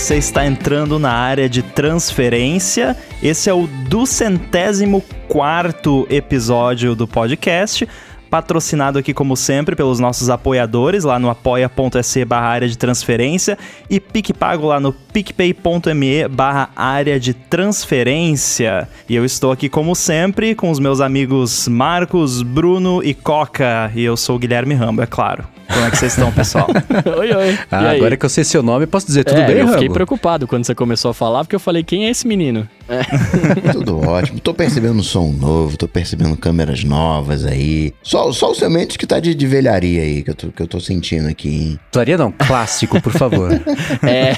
você está entrando na área de transferência. Esse é o duzentésimo quarto episódio do podcast patrocinado aqui como sempre pelos nossos apoiadores lá no apoia.se barra área de transferência e PicPago lá no picpay.me barra área de transferência. E eu estou aqui como sempre com os meus amigos Marcos, Bruno e Coca e eu sou o Guilherme Rambo, é claro. Como é que vocês estão, pessoal? oi, oi. Ah, agora que eu sei seu nome, posso dizer tudo é, bem, Eu Rambo? fiquei preocupado quando você começou a falar, porque eu falei, quem é esse menino? É. Tudo ótimo. Tô percebendo um som novo, tô percebendo câmeras novas aí. Só, só o semente que tá de, de velharia aí, que eu, tô, que eu tô sentindo aqui, hein? Velharia não, clássico, por favor. é.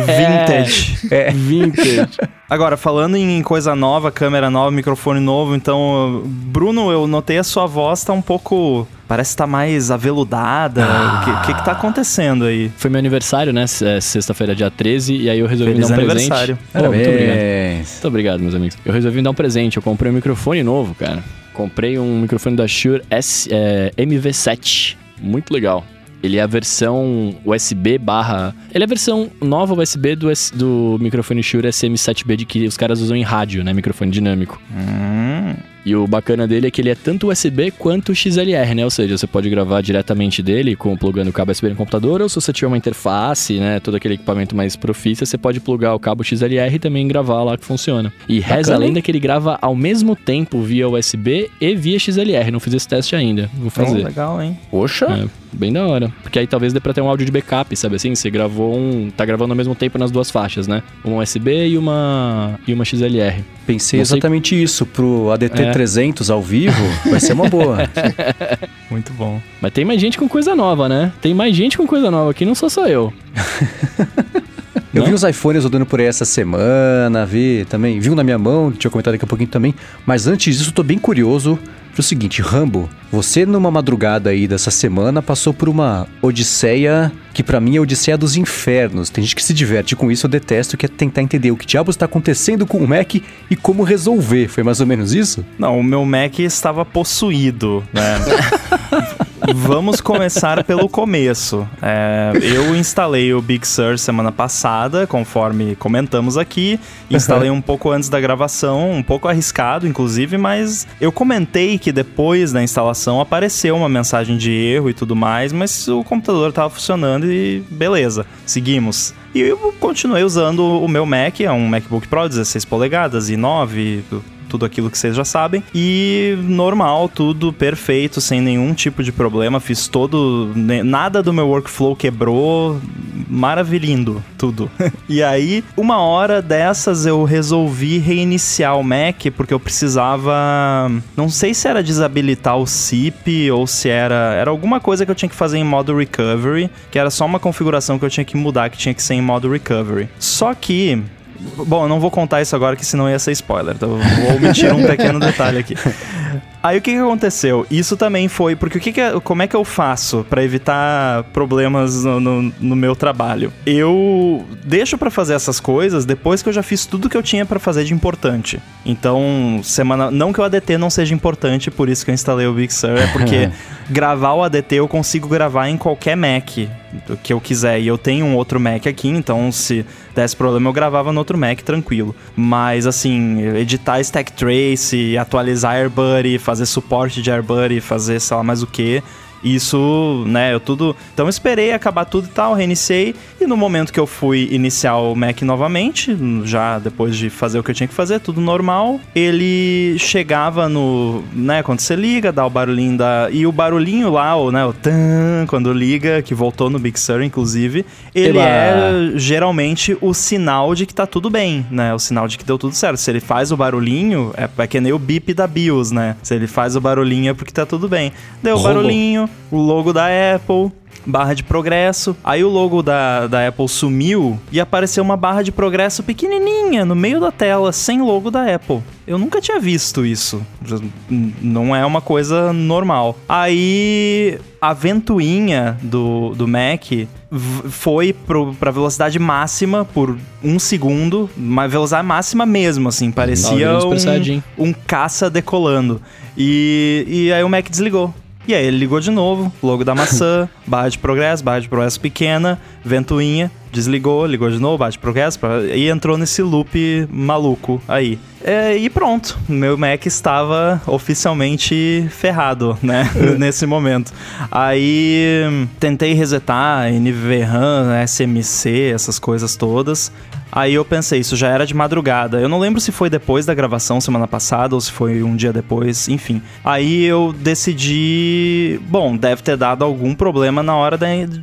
Vintage. É. Vintage. Agora, falando em coisa nova, câmera nova, microfone novo, então, Bruno, eu notei a sua voz tá um pouco. Parece que tá mais aveludada. Ah. O que, que, que tá acontecendo aí? Foi meu aniversário, né? É Sexta-feira, dia 13, e aí eu resolvi Feliz dar um aniversário. presente. Oh, muito obrigado. Muito obrigado, meus amigos. Eu resolvi dar um presente. Eu comprei um microfone novo, cara. Comprei um microfone da Shure S, é, MV7. Muito legal. Ele é a versão USB barra... Ele é a versão nova USB do, S- do microfone Shure SM7B de que os caras usam em rádio, né? Microfone dinâmico. Hum, E o bacana dele é que ele é tanto USB quanto XLR, né? Ou seja, você pode gravar diretamente dele com plugando o cabo USB no computador, ou se você tiver uma interface, né, todo aquele equipamento mais profício, você pode plugar o cabo XLR e também gravar lá que funciona. E reza a Bacana, lenda que ele grava ao mesmo tempo via USB e via XLR. Não fiz esse teste ainda, vou oh, fazer. legal, hein? Poxa. É, bem da hora. Porque aí talvez dê pra ter um áudio de backup, sabe assim? Você gravou um. tá gravando ao mesmo tempo nas duas faixas, né? Um USB e uma. e uma XLR. Pensei Não sei- exatamente isso. Pro ADT É. 300 ao vivo, vai ser uma boa. Muito bom. Mas tem mais gente com coisa nova, né? Tem mais gente com coisa nova aqui, não sou só eu. Eu Não? vi os iPhones rodando por aí essa semana, vi também, vi um na minha mão, tinha comentado daqui a pouquinho também. Mas antes disso, eu tô bem curioso pro seguinte, Rambo, você numa madrugada aí dessa semana passou por uma odisseia que pra mim é odisseia dos infernos. Tem gente que se diverte com isso, eu detesto, que é tentar entender o que diabos está acontecendo com o Mac e como resolver. Foi mais ou menos isso? Não, o meu Mac estava possuído, né? Vamos começar pelo começo. É, eu instalei o Big Sur semana passada, conforme comentamos aqui. Instalei um pouco antes da gravação, um pouco arriscado, inclusive, mas eu comentei que depois da instalação apareceu uma mensagem de erro e tudo mais, mas o computador estava funcionando e beleza, seguimos. E eu continuei usando o meu Mac, é um MacBook Pro 16 polegadas e 9, tudo aquilo que vocês já sabem. E normal, tudo perfeito, sem nenhum tipo de problema. Fiz todo. ne- Nada do meu workflow quebrou. Maravilhindo, tudo. e aí, uma hora dessas eu resolvi reiniciar o Mac porque eu precisava. Não sei se era desabilitar o SIP ou se era. Era alguma coisa que eu tinha que fazer em modo recovery, que era só uma configuração que eu tinha que mudar, que tinha que ser em modo recovery. Só que Bom, eu não vou contar isso agora, que senão ia ser spoiler. Então vou omitir um pequeno detalhe aqui. Aí o que, que aconteceu? Isso também foi. Porque o que, que é- como é que eu faço pra evitar problemas no, no- no meu trabalho? Eu deixo pra fazer essas coisas depois que eu já fiz tudo que eu tinha pra fazer de importante. Então, semana. Não que o ADT não seja importante, por isso que eu instalei o Big Sur, é porque gravar o ADT eu consigo gravar em qualquer Mac que eu quiser. E eu tenho um outro Mac aqui, então se desse problema eu gravava no outro Mac tranquilo. Mas assim, editar Stack Trace, atualizar AirBuddy, fazer suporte de AirBuddy, fazer sei lá mais o que. Isso, né, eu tudo. Então eu esperei acabar tudo e tal, reiniciei. E no momento que eu fui iniciar o Mac novamente, já depois de fazer o que eu tinha que fazer, tudo normal, ele chegava no. né, quando você liga, dá o barulhinho da. E o barulhinho lá, o, né, o tan, quando liga, que voltou no Big Sur, inclusive, ele Eba! é geralmente o sinal de que tá tudo bem, né? O sinal de que deu tudo certo. Se ele faz o barulhinho, é, é que nem o bip da BIOS, né? Se ele faz o barulhinho é porque tá tudo bem. Deu o barulhinho, o logo da Apple, barra de progresso. Aí o logo da, da Apple sumiu e apareceu uma barra de progresso pequenininha no meio da tela, sem logo da Apple. Eu nunca tinha visto isso. Não é uma coisa normal. Aí a ventoinha do, do Mac foi pro, pra velocidade máxima por um segundo, uma velocidade máxima mesmo, assim, parecia um, um caça decolando. E, e aí o Mac desligou. E aí ele ligou de novo, logo da maçã, barra de progresso, barra de progresso pequena, ventoinha, desligou, ligou de novo, bate progresso, e entrou nesse loop maluco aí. É, e pronto, meu Mac estava oficialmente ferrado, né? Nesse momento. Aí tentei resetar NVRAM, SMC, essas coisas todas. Aí eu pensei, isso já era de madrugada. Eu não lembro se foi depois da gravação semana passada ou se foi um dia depois, enfim. Aí eu decidi, bom, deve ter dado algum problema na hora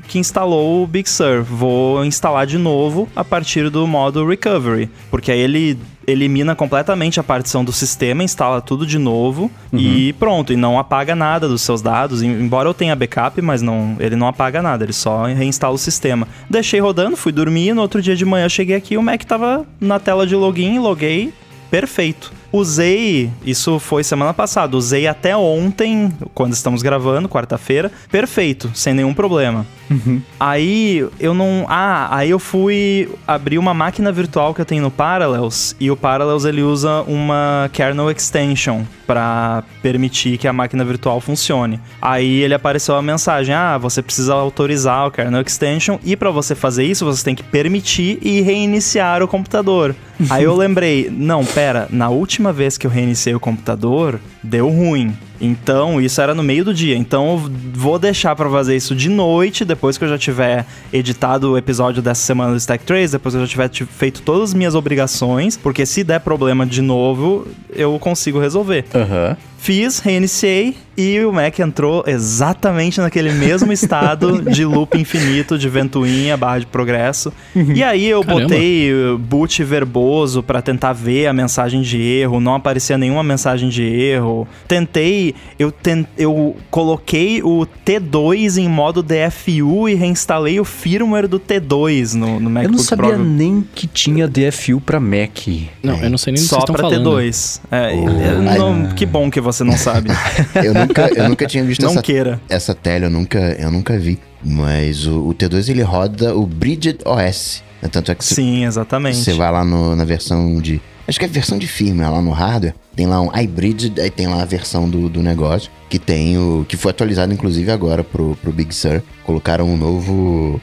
que instalou o Big Sur. Vou instalar de novo a partir do modo recovery, porque aí ele elimina completamente a partição do sistema, instala tudo de novo uhum. e pronto, e não apaga nada dos seus dados. Embora eu tenha backup, mas não, ele não apaga nada, ele só reinstala o sistema. Deixei rodando, fui dormir, no outro dia de manhã cheguei aqui, o Mac tava na tela de login, loguei, perfeito. Usei, isso foi semana passada, usei até ontem, quando estamos gravando, quarta-feira, perfeito, sem nenhum problema. Uhum. Aí eu não. Ah, aí eu fui abrir uma máquina virtual que eu tenho no Parallels e o Parallels ele usa uma kernel extension para permitir que a máquina virtual funcione. Aí ele apareceu a mensagem: "Ah, você precisa autorizar o kernel extension e para você fazer isso, você tem que permitir e reiniciar o computador". Aí eu lembrei: "Não, pera, na última vez que eu reiniciei o computador, deu ruim. Então, isso era no meio do dia. Então, eu vou deixar para fazer isso de noite, depois que eu já tiver editado o episódio dessa semana do Stack Trace, depois que eu já tiver feito todas as minhas obrigações, porque se der problema de novo, eu consigo resolver. Aham. Uhum. Fiz, reiniciei e o Mac entrou exatamente naquele mesmo estado de loop infinito de ventoinha, barra de progresso. Uhum. E aí eu Caramba. botei boot verboso para tentar ver a mensagem de erro, não aparecia nenhuma mensagem de erro. Tentei, eu, eu coloquei o T2 em modo DFU e reinstalei o firmware do T2 no, no MacBook Eu não sabia Pro. nem que tinha DFU para Mac. Não, é. eu não sei nem Só para T2. É, oh. não, que bom que você não sabe. eu, nunca, eu nunca tinha visto não essa, queira. essa tela, eu nunca, eu nunca vi. Mas o, o T2 ele roda o Bridget OS. Né? Tanto é que Sim, exatamente. Você vai lá no, na versão de. Acho que é a versão de firmware lá no hardware. Tem lá um iBridge, aí tem lá a versão do, do negócio, que tem o. que foi atualizado inclusive agora pro, pro Big Sur. Colocaram um novo.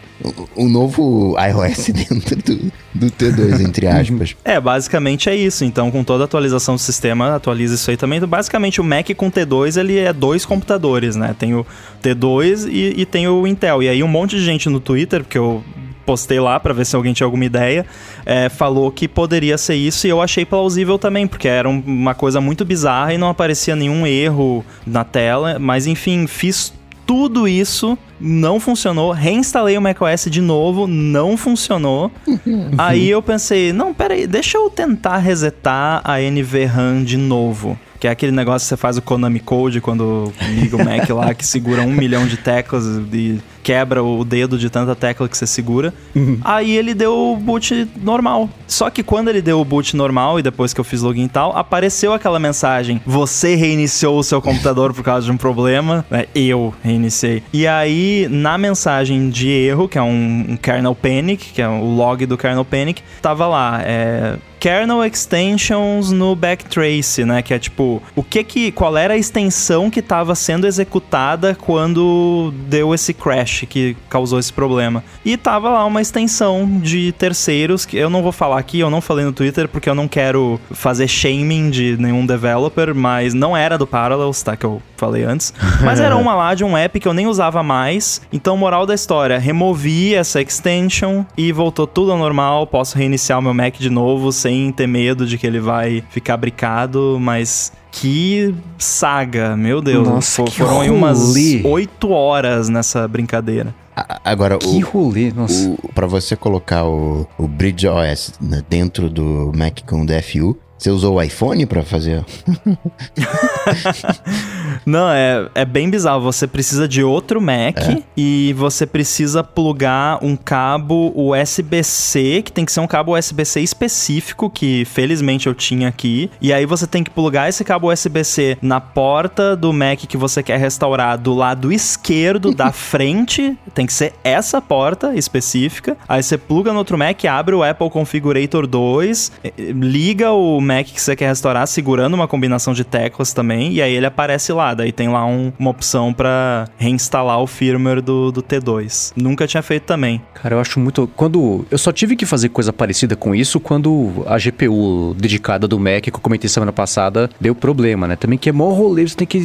um novo iOS dentro do, do T2, entre aspas. É, basicamente é isso. Então, com toda a atualização do sistema, atualiza isso aí também. Então, basicamente, o Mac com T2, ele é dois computadores, né? Tem o T2 e, e tem o Intel. E aí um monte de gente no Twitter, porque eu postei lá para ver se alguém tinha alguma ideia, é, falou que poderia ser isso e eu achei plausível também, porque era uma coisa muito bizarra e não aparecia nenhum erro na tela, mas enfim, fiz tudo isso, não funcionou. Reinstalei o macOS de novo, não funcionou. Aí eu pensei, não, peraí, deixa eu tentar resetar a NVRAM de novo. Que é aquele negócio que você faz o Konami Code quando liga o Mac lá, que segura um milhão de teclas e quebra o dedo de tanta tecla que você segura. Uhum. Aí ele deu o boot normal. Só que quando ele deu o boot normal e depois que eu fiz login e tal, apareceu aquela mensagem: Você reiniciou o seu computador por causa de um problema. É, eu reiniciei. E aí, na mensagem de erro, que é um, um kernel panic, que é o log do kernel panic, tava lá, é kernel extensions no backtrace, né? Que é tipo, o que que, qual era a extensão que estava sendo executada quando deu esse crash que causou esse problema. E tava lá uma extensão de terceiros que eu não vou falar aqui, eu não falei no Twitter porque eu não quero fazer shaming de nenhum developer, mas não era do Parallels, tá? Que eu falei antes. Mas era uma lá de um app que eu nem usava mais. Então, moral da história, removi essa extension e voltou tudo ao normal. Posso reiniciar o meu Mac de novo sem ter medo de que ele vai ficar bricado, mas que saga, meu Deus. Nossa, foram aí umas oito horas nessa brincadeira. Agora, que o, rolê, nossa. O, pra você colocar o, o Bridge OS né, dentro do Mac com DFU, você usou o iPhone para fazer? Não, é, é bem bizarro. Você precisa de outro Mac é. e você precisa plugar um cabo USB-C, que tem que ser um cabo USB-C específico, que felizmente eu tinha aqui. E aí você tem que plugar esse cabo USB-C na porta do Mac que você quer restaurar do lado esquerdo da frente. Tem que ser essa porta específica. Aí você pluga no outro Mac, abre o Apple Configurator 2, liga o Mac que você quer restaurar segurando uma combinação de teclas também e aí ele aparece lá. Daí tem lá um- uma opção pra reinstalar o firmware do, do T2. Nunca tinha feito também. Cara, eu acho muito. Quando. Eu só tive que fazer coisa parecida com isso quando a GPU dedicada do Mac, que eu comentei semana passada, deu problema, né? Também que é mó rolê, você tem que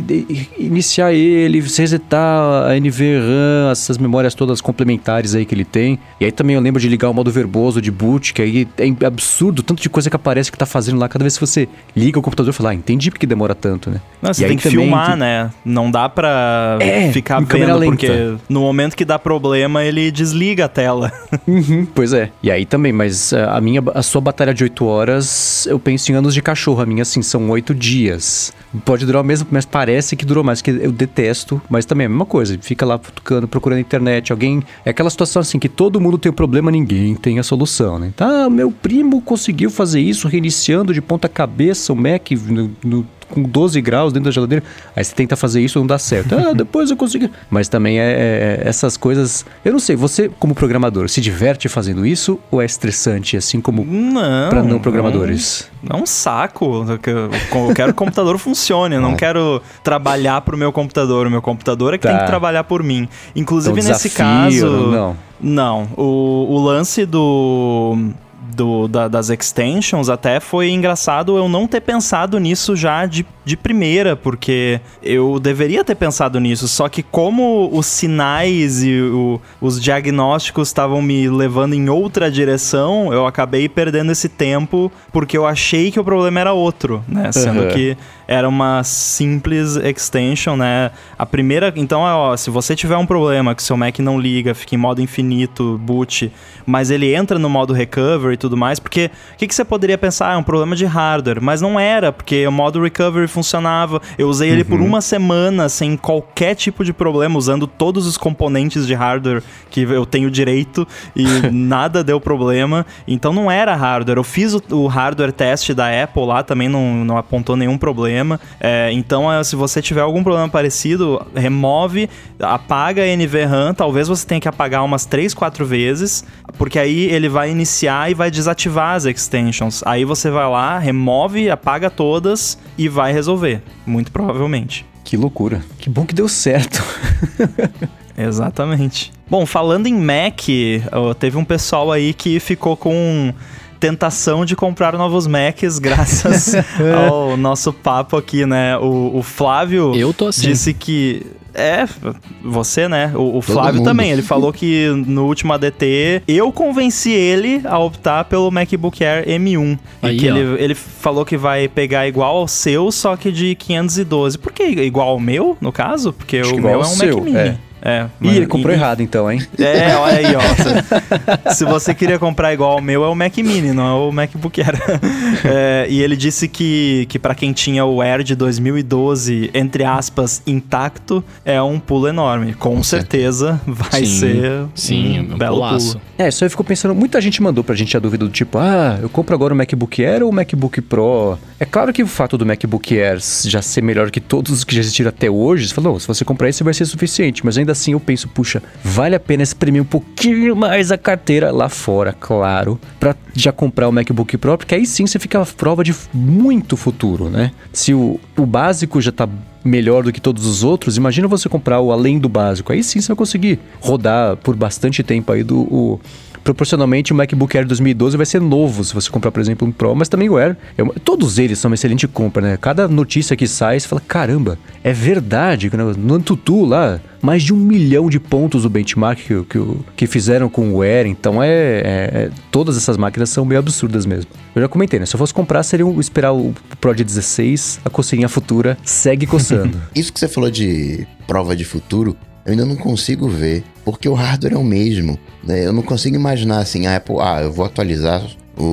iniciar ele, você resetar a NVRAM, essas memórias todas complementares aí que ele tem. E aí também eu lembro de ligar o modo verboso de boot, que aí é absurdo, tanto de coisa que aparece que tá fazendo lá. Cada vez que você liga o computador, fala, ah, entendi porque demora tanto, né? Não, você E tem que também filmar, né? Não dá pra É, ficar vendo, porque no momento que dá problema, ele desliga a tela. Uhum, pois é. E aí também, mas ah, a minha, a sua batalha de 8 horas, eu penso em anos de cachorro. A minha, assim, são 8 dias. Pode durar o mesmo, mas parece que durou mais, que eu detesto. Mas também é a mesma coisa. Fica lá futucando, procurando na internet. Alguém. É aquela situação assim que todo mundo tem o problema, ninguém tem a solução, né? Tá, meu primo conseguiu fazer isso, reiniciando de ponta cabeça o Mac no- no- com 12 graus dentro da geladeira. Aí você tenta fazer isso não dá certo. Ah, depois eu consegui. Mas também é, é- essas coisas. Eu não sei, você, como programador, se diverte fazendo isso ou é estressante, assim como Não. para não programadores? É um saco. Eu quero que o computador funcione. Eu não É. quero trabalhar pro meu computador. O meu computador é que Tá. tem que trabalhar por mim. Inclusive, Então, nesse desafio, caso. Não. Não, o, o lance do, do da- das extensions até foi engraçado eu não ter pensado nisso já de, de primeira, porque eu deveria ter pensado nisso, só que como os sinais e o- os diagnósticos estavam me levando em outra direção, eu acabei perdendo esse tempo porque eu achei que o problema era outro, né? Sendo Aham. que era uma simples extension, né? A primeira, então, é, ó, se você tiver um problema que seu Mac não liga, fica em modo infinito, boot, mas ele entra no modo recovery e tudo mais, porque o que, que você poderia pensar? É um problema de hardware, mas não era, porque o modo recovery funcionava. Eu usei ele por uma semana sem qualquer tipo de problema, usando todos os componentes de hardware que eu tenho direito e nada deu problema. Então não era hardware. Eu fiz o, o hardware test da Apple lá, também não, não apontou nenhum problema. É, então, é, se você tiver algum problema parecido, remove, apaga a NVRAM. Talvez você tenha que apagar umas 3, 4 vezes, porque aí ele vai iniciar e vai desativar as extensions. Aí você vai lá, remove, apaga todas e vai resolver. Muito provavelmente. Que loucura. Que bom que deu certo. Exatamente. Bom, falando em Mac, teve um pessoal aí que ficou com tentação de comprar novos Macs graças ao nosso papo aqui, né? O, o Flávio Eu tô assim. disse que. É, você, né? O, o Flávio mundo. também. Ele falou que no último ADT eu convenci ele a optar pelo MacBook Air M1. Aí, e que ó. ele, ele falou que vai pegar igual ao seu, só que de 512. Por que igual ao meu, no caso? Porque Acho o meu é um seu, Mac Mini. é. É, Ih, mas- ele comprou e- errado então, hein? É, olha aí, ó. Se você queria comprar igual ao meu, é o Mac Mini, não é o MacBook Air. É, e ele disse que, que para quem tinha o Air de 2012, entre aspas, intacto, é um pulo enorme. Com, certeza vai Sim, ser Sim, um um belo pulaço. pulo. É, isso aí ficou pensando, muita gente mandou pra gente a dúvida do tipo, ah, eu compro agora o MacBook Air ou o MacBook Pro? É claro que o fato do MacBook Air já ser melhor que todos os que já existiram até hoje, você falou, se você comprar esse vai ser suficiente, mas ainda assim eu penso, puxa, vale a pena espremer um pouquinho mais a carteira lá fora, claro, pra já comprar o MacBook Pro, porque aí sim você fica à prova de muito futuro, né? Se o, o básico já tá melhor do que todos os outros, imagina você comprar o além do básico. Aí sim você vai conseguir rodar por bastante tempo aí do. O, proporcionalmente o MacBook Air 2012 vai ser novo se você comprar, por exemplo, um Pro, mas também o Air. é uma- todos eles são uma excelente compra, né? Cada notícia que sai, você fala: caramba, é verdade. No Antutu lá, mais de um milhão de pontos o benchmark que, que, que fizeram com o Air. Então é, é- é- Todas essas máquinas são meio absurdas mesmo. Eu já comentei, né? Se eu fosse comprar, seria um- esperar o Pro de 16, a coceirinha futura segue coçando. Isso que você falou de prova de futuro, eu ainda não consigo ver, porque o hardware é o mesmo. né? Eu não consigo imaginar assim, a Apple, ah, eu vou atualizar o,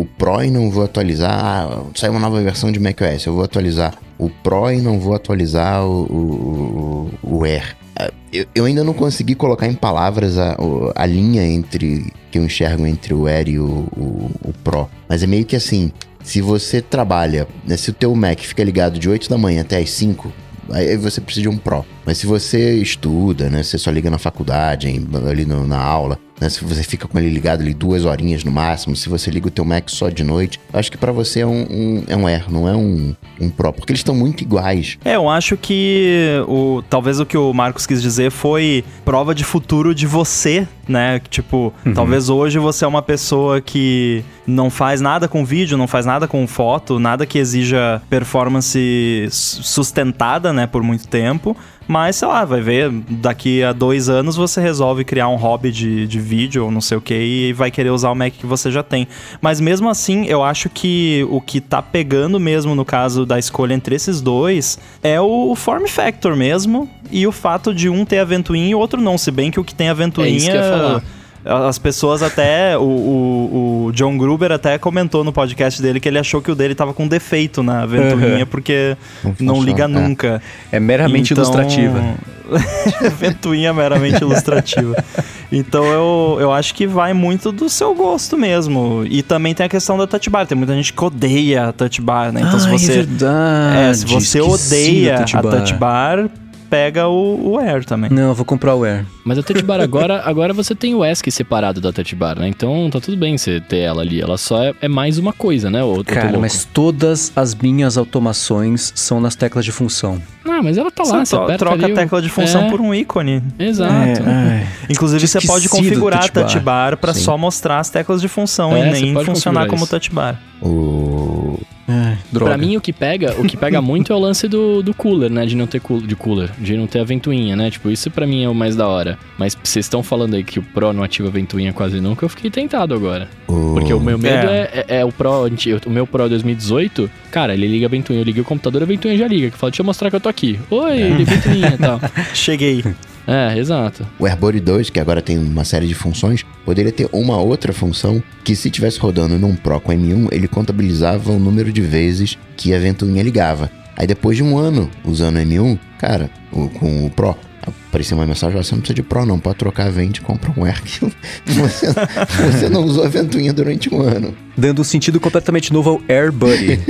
o Pro e não vou atualizar, ah, saiu uma nova versão de macOS, eu vou atualizar o Pro e não vou atualizar o, o, o- Air. Ah, Eu, eu ainda não consegui colocar em palavras a, a linha entre que eu enxergo entre o Air e o, o, o Pro. Mas é meio que assim, se você trabalha, né, se o teu Mac fica ligado de 8 da manhã até as 5, aí você precisa de um Pro. Mas se você estuda, né, você só liga na faculdade, ali no- na aula, né? Se você fica com ele ligado ali duas horinhas no máximo, se você liga o teu Mac só de noite, eu acho que para você é um, um, é um Air, não é um, um Pro, porque eles estão muito iguais. É, eu acho que o, talvez o que o Marcos quis dizer foi prova de futuro de você, né? Tipo, talvez hoje você é uma pessoa que não faz nada com vídeo, não faz nada com foto, nada que exija performance sustentada, né, por muito tempo. Mas, sei lá, vai ver, daqui a dois anos você resolve criar um hobby de, de vídeo ou não sei o que e vai querer usar o Mac que você já tem. Mas mesmo assim, eu acho que o que tá pegando mesmo no caso da escolha entre esses dois é o form factor mesmo e o fato de um ter a ventoinha e o outro não. Se bem que o que tem a ventoinha. É isso que eu ia falar. As pessoas até. O, o, o John Gruber até comentou no podcast dele que ele achou que o dele tava com defeito na ventoinha porque Não não liga é. nunca. É meramente Então- ilustrativa. ventoinha meramente ilustrativa. Então eu, eu acho que vai muito do seu gosto mesmo. E também tem a questão da touch bar. Tem muita gente que odeia a touch bar, né? Então se Ah, você. é verdade. É, se você esqueci odeia da touch a touch bar, pega o, o Air também. Não, eu vou comprar o Air. Mas a Touch Bar agora, agora você tem o ESC separado da Touch Bar, né? Então tá tudo bem você ter ela ali. Ela só é, é mais uma coisa, né? Ou Cara, mas todas as minhas automações são nas teclas de função. Ah, mas ela tá lá, Você você troca a tecla de função É, por um ícone. Exato. ai. Inclusive, você pode configurar touch a touch bar. bar pra Sim. só mostrar as teclas de função É, e nem funcionar como isso. touch bar. O... Ai, droga. Pra mim, o que pega, o que pega muito é o lance do, do cooler, né? De não ter cool, de cooler, de não ter a ventoinha, né? Tipo, isso pra mim é o mais da hora. Mas vocês estão falando aí que o Pro não ativa a ventoinha quase nunca, eu fiquei tentado agora. o... Porque o meu medo É. é, é, é o Pro, o meu Pro 2018, cara, ele liga a ventoinha, eu liguei o computador, a ventoinha já liga, que fala, deixa eu mostrar que eu tô aqui. Oi, ele ventoinha e tal. Cheguei. É, exato. O AirBuddy 2, que agora tem uma série de funções, poderia ter uma outra função que se tivesse rodando num Pro com M1, ele contabilizava o número de vezes que a ventoinha ligava. Aí depois de um ano usando o M1, cara, o- com o Pro, apareceu uma mensagem, "Ó, você não precisa de Pro não, pode trocar a vende e compra um Air que você, você não usou a ventoinha durante um ano. Dando um sentido completamente novo ao Air Buddy.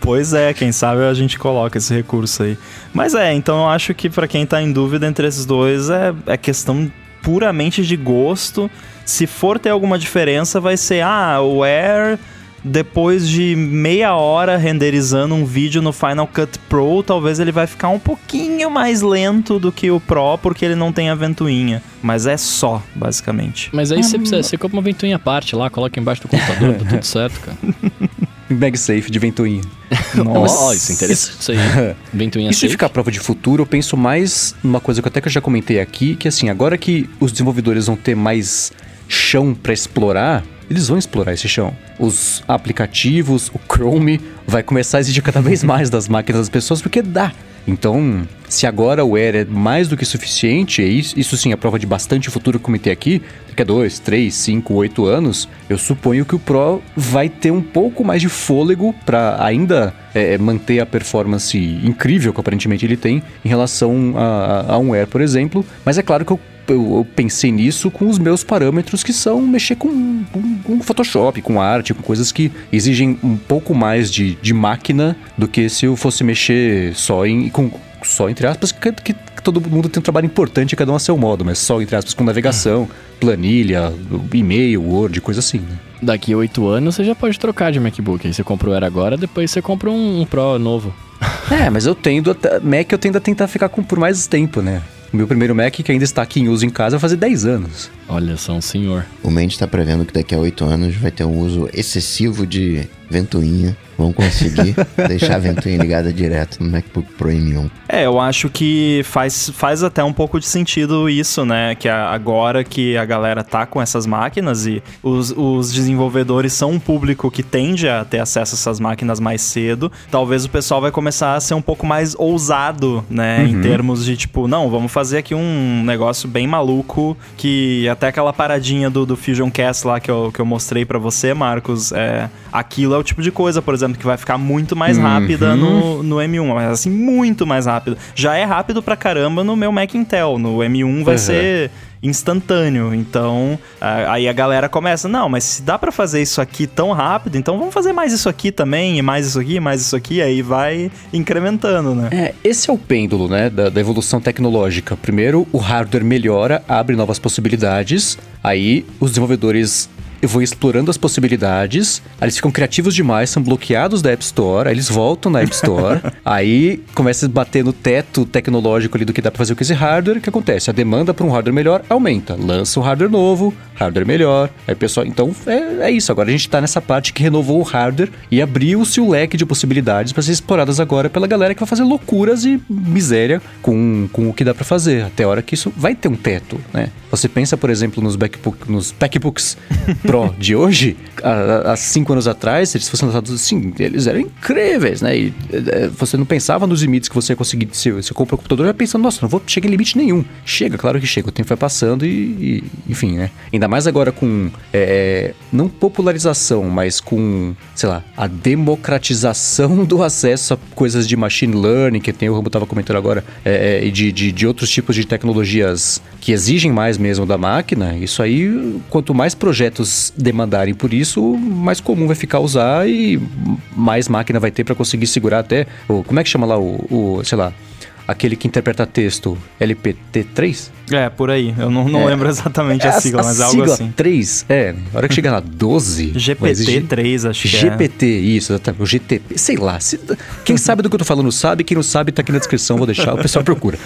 Pois é, quem sabe a gente coloca esse recurso aí. Mas é, então eu acho que pra quem tá em dúvida entre esses dois é, é questão puramente de gosto. Se for ter alguma diferença, vai ser, ah, o Air, depois de meia hora renderizando um vídeo no Final Cut Pro, talvez ele vai ficar um pouquinho mais lento do que o Pro, porque ele não tem a ventoinha. Mas é só, basicamente. Mas aí você precisa, você compra uma ventoinha à parte lá, coloca embaixo do computador, tá tudo certo, cara. MagSafe de ventoinha. Ó, isso é interessante isso aí. Ventoinha Isso safe. ficar prova de futuro, eu penso mais numa coisa que até que eu já comentei aqui, que assim, agora que os desenvolvedores vão ter mais chão pra explorar, eles vão explorar esse chão. Os aplicativos, o Chrome vai começar a exigir cada vez mais das máquinas das pessoas, porque dá. Então, se agora o Air é mais do que suficiente, isso, isso sim é prova de bastante futuro que eu comentei aqui, daqui a 2, 3, 5, 8 anos, eu suponho que o Pro vai ter um pouco mais de fôlego para ainda é, manter a performance incrível que aparentemente ele tem em relação a, a um Air, por exemplo. Mas é claro que eu eu, eu pensei nisso com os meus parâmetros que são mexer com, com, com Photoshop, com arte, com coisas que exigem um pouco mais de, de máquina do que se eu fosse mexer só em com só entre aspas que, que- todo mundo tem um trabalho importante cada um a seu modo, mas só entre aspas com navegação, planilha, e-mail, Word, coisa assim. Né? Daqui a oito anos você já pode trocar de MacBook. Aí você compra o Air agora, depois você compra um, um Pro novo. É, mas eu tendo Mac eu tendo a tentar ficar com por mais tempo, né? O meu primeiro Mac que ainda está aqui em uso em casa vai fazer 10 anos. Olha só, um senhor. O Mendes está prevendo que daqui a oito anos vai ter um uso excessivo de ventoinha. Vão conseguir deixar a ventoinha ligada direto no MacBook Pro M1. É, eu acho que faz, faz até um pouco de sentido isso, né? Que agora que a galera tá com essas máquinas e os, os desenvolvedores são um público que tende a ter acesso a essas máquinas mais cedo, talvez o pessoal vai começar a ser um pouco mais ousado, né? Em termos de tipo, não, vamos fazer aqui um negócio bem maluco que até aquela paradinha do, do Fusion Cast lá que eu, que eu mostrei pra você, Marcos, é, aquilo é o tipo de coisa, por exemplo, que vai ficar muito mais rápida no, no M1, mas assim, muito mais rápido. Já é rápido pra caramba no meu Mac Intel, no M1 vai Uhum. ser instantâneo. Então, aí a galera começa, não, mas se dá para fazer isso aqui tão rápido, então vamos fazer mais isso aqui também, e mais isso aqui, mais isso aqui, aí vai incrementando, né? É, esse é o pêndulo, né, da, da evolução tecnológica. Primeiro, o hardware melhora, abre novas possibilidades, aí os desenvolvedores vão explorando as possibilidades, aí eles ficam criativos demais, são bloqueados da App Store, aí eles voltam na App Store, aí começa a bater no teto tecnológico ali do que dá pra fazer com esse hardware, o que acontece? A demanda para um hardware melhor aumenta, lança um hardware novo, hardware melhor, aí o pessoal... Então, é, é isso, agora a gente tá nessa parte que renovou o hardware e abriu-se o leque de possibilidades para ser exploradas agora pela galera que vai fazer loucuras e miséria com, com o que dá para fazer, até a hora que isso vai ter um teto, né? Você pensa, por exemplo, nos, backbook, nos backbooks Pro de hoje, há, cinco anos atrás, se eles fossem lançados assim, eles eram incríveis, né? E é, você não pensava nos limites que você ia conseguir. Se você compra o computador, já pensando, nossa, não vou chegar em limite nenhum. Chega, claro que chega, o tempo vai passando e, e enfim, né? Ainda mais agora com, é, é não popularização, mas com, sei lá, a democratização do acesso a coisas de machine learning, que tem o Rambo estava comentando agora, é, é, e de, de, de outros tipos de tecnologias que exigem mais mesmo da máquina, isso aí, quanto mais projetos demandarem por isso, mais comum vai ficar usar e mais máquina vai ter para conseguir segurar até. O, como é que chama lá o, o sei lá, aquele que interpreta texto LPT3? É, por aí. Eu não, não é, lembro exatamente a, a sigla, mas a algo assim. 3, é. A hora que chegar na 12. GPT-3, acho que GPT, é. GPT, isso, exatamente. O GTP, sei lá. Se, quem sabe do que eu tô falando sabe, quem não sabe tá aqui na descrição, vou deixar, o pessoal procura.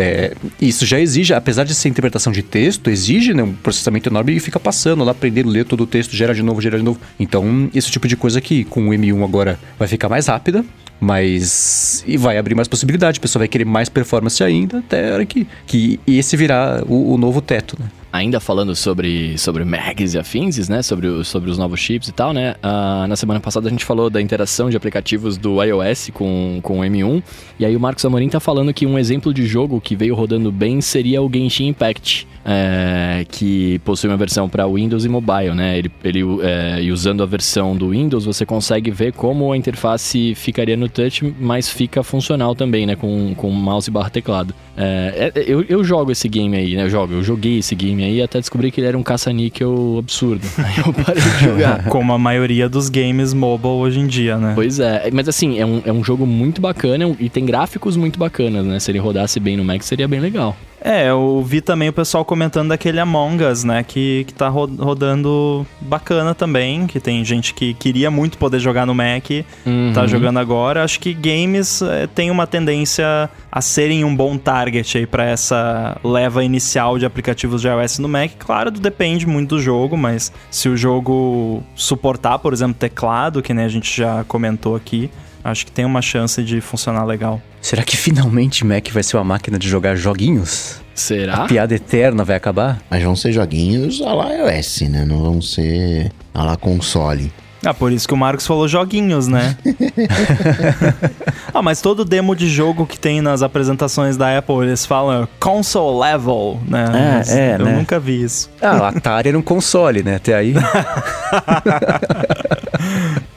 É, isso já exige, apesar de ser interpretação de texto, exige né, um processamento enorme e fica passando lá, aprendendo, ler todo o texto, gera de novo, gera de novo. Então, esse tipo de coisa que com o M1 agora vai ficar mais rápida, mas. E vai abrir mais possibilidade, o pessoal vai querer mais performance ainda, até a hora que, que esse virar o, o novo teto, né? Ainda falando sobre, sobre Mags e afins, né? Sobre, o, sobre os novos chips e tal, né? Uh, na semana passada a gente falou da interação de aplicativos do iOS com, com o M1. E aí o Marcos Amorim tá falando que um exemplo de jogo que veio rodando bem seria o Genshin Impact. É, que possui uma versão para Windows e mobile, né? Ele, ele é, e usando a versão do Windows, você consegue ver como a interface ficaria no touch, mas fica funcional também, né? Com, com mouse barra teclado. É, é, eu, eu jogo esse game aí, né? Eu jogo, eu joguei esse game aí até descobri que ele era um caça-níquel absurdo. Aí eu parei de jogar. Como a maioria dos games mobile hoje em dia, né? Pois é, mas assim, é um, é um jogo muito bacana e tem gráficos muito bacanas, né? Se ele rodasse bem no Mac, seria bem legal. É, eu vi também o pessoal comentando daquele Among Us, né? Que, que tá rodando bacana também. Que tem gente que queria muito poder jogar no Mac, uhum. tá jogando agora. Acho que games é, tem uma tendência a serem um bom target aí pra essa leva inicial de aplicativos de iOS no Mac. Claro, depende muito do jogo, mas se o jogo suportar, por exemplo, teclado, que né, a gente já comentou aqui, acho que tem uma chance de funcionar legal. Será que finalmente Mac vai ser uma máquina de jogar joguinhos? Será? A piada eterna vai acabar? Mas vão ser joguinhos a lá iOS, né? Não vão ser a lá console. Ah, por isso que o Marcos falou joguinhos, né? ah, mas todo demo de jogo que tem nas apresentações da Apple, eles falam console level, né? É, é, eu né? nunca vi isso. Ah, o Atari era um console, né? Até aí.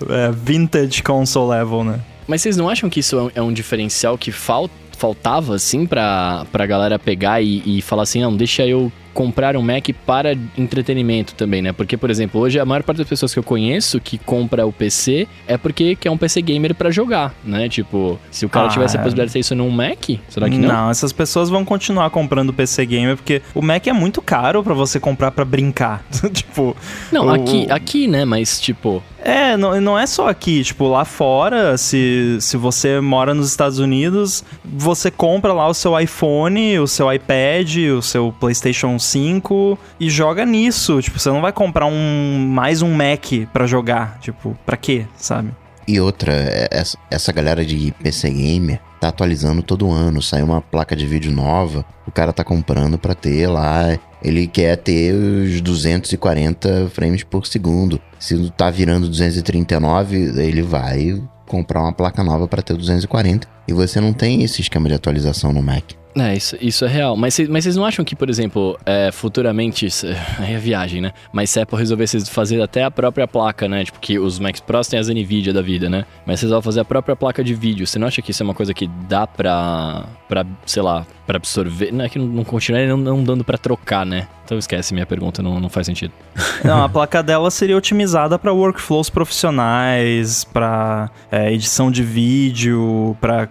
é, vintage console level, né? Mas vocês não acham que isso é um é diferencial que falta, faltava, assim, pra, pra galera pegar e, e falar assim, não, deixa eu comprar um Mac para entretenimento também, né? Porque, por exemplo, hoje a maior parte das pessoas que eu conheço que compra o PC é porque quer um PC gamer para jogar, né? Tipo, se o cara ah, tivesse a é. possibilidade de ter isso num Mac, será que não? Não, essas pessoas vão continuar comprando PC gamer porque o Mac é muito caro para você comprar para brincar. tipo, Não, o... aqui, aqui, né, mas tipo, é, não, não é só aqui. Tipo, lá fora, se, se você mora nos Estados Unidos, você compra lá o seu iPhone, o seu iPad, o seu PlayStation 5 e joga nisso. Tipo, você não vai comprar um mais um Mac para jogar. Tipo, pra quê, sabe? E outra, é, essa galera de PC Gamer tá atualizando todo ano. Sai uma placa de vídeo nova, o cara tá comprando pra ter lá. Ele quer ter os 240 frames por segundo. Se tá virando 239, ele vai comprar uma placa nova para ter 240. E você não tem esse esquema de atualização no Mac. É, isso, isso é real. Mas, mas vocês não acham que, por exemplo, é, futuramente. Aí é viagem, né? Mas se a Apple resolvesse fazer até a própria placa, né? Tipo, que os Macs Pros têm as NVIDIA da vida, né? Mas vocês vão fazer a própria placa de vídeo. Você não acha que isso é uma coisa que dá pra. pra sei lá, pra absorver? Não é que não, não continuaria não, não dando pra trocar, né? Então esquece minha pergunta, não, não faz sentido. Não, a placa dela seria otimizada para workflows profissionais, para edição de vídeo, para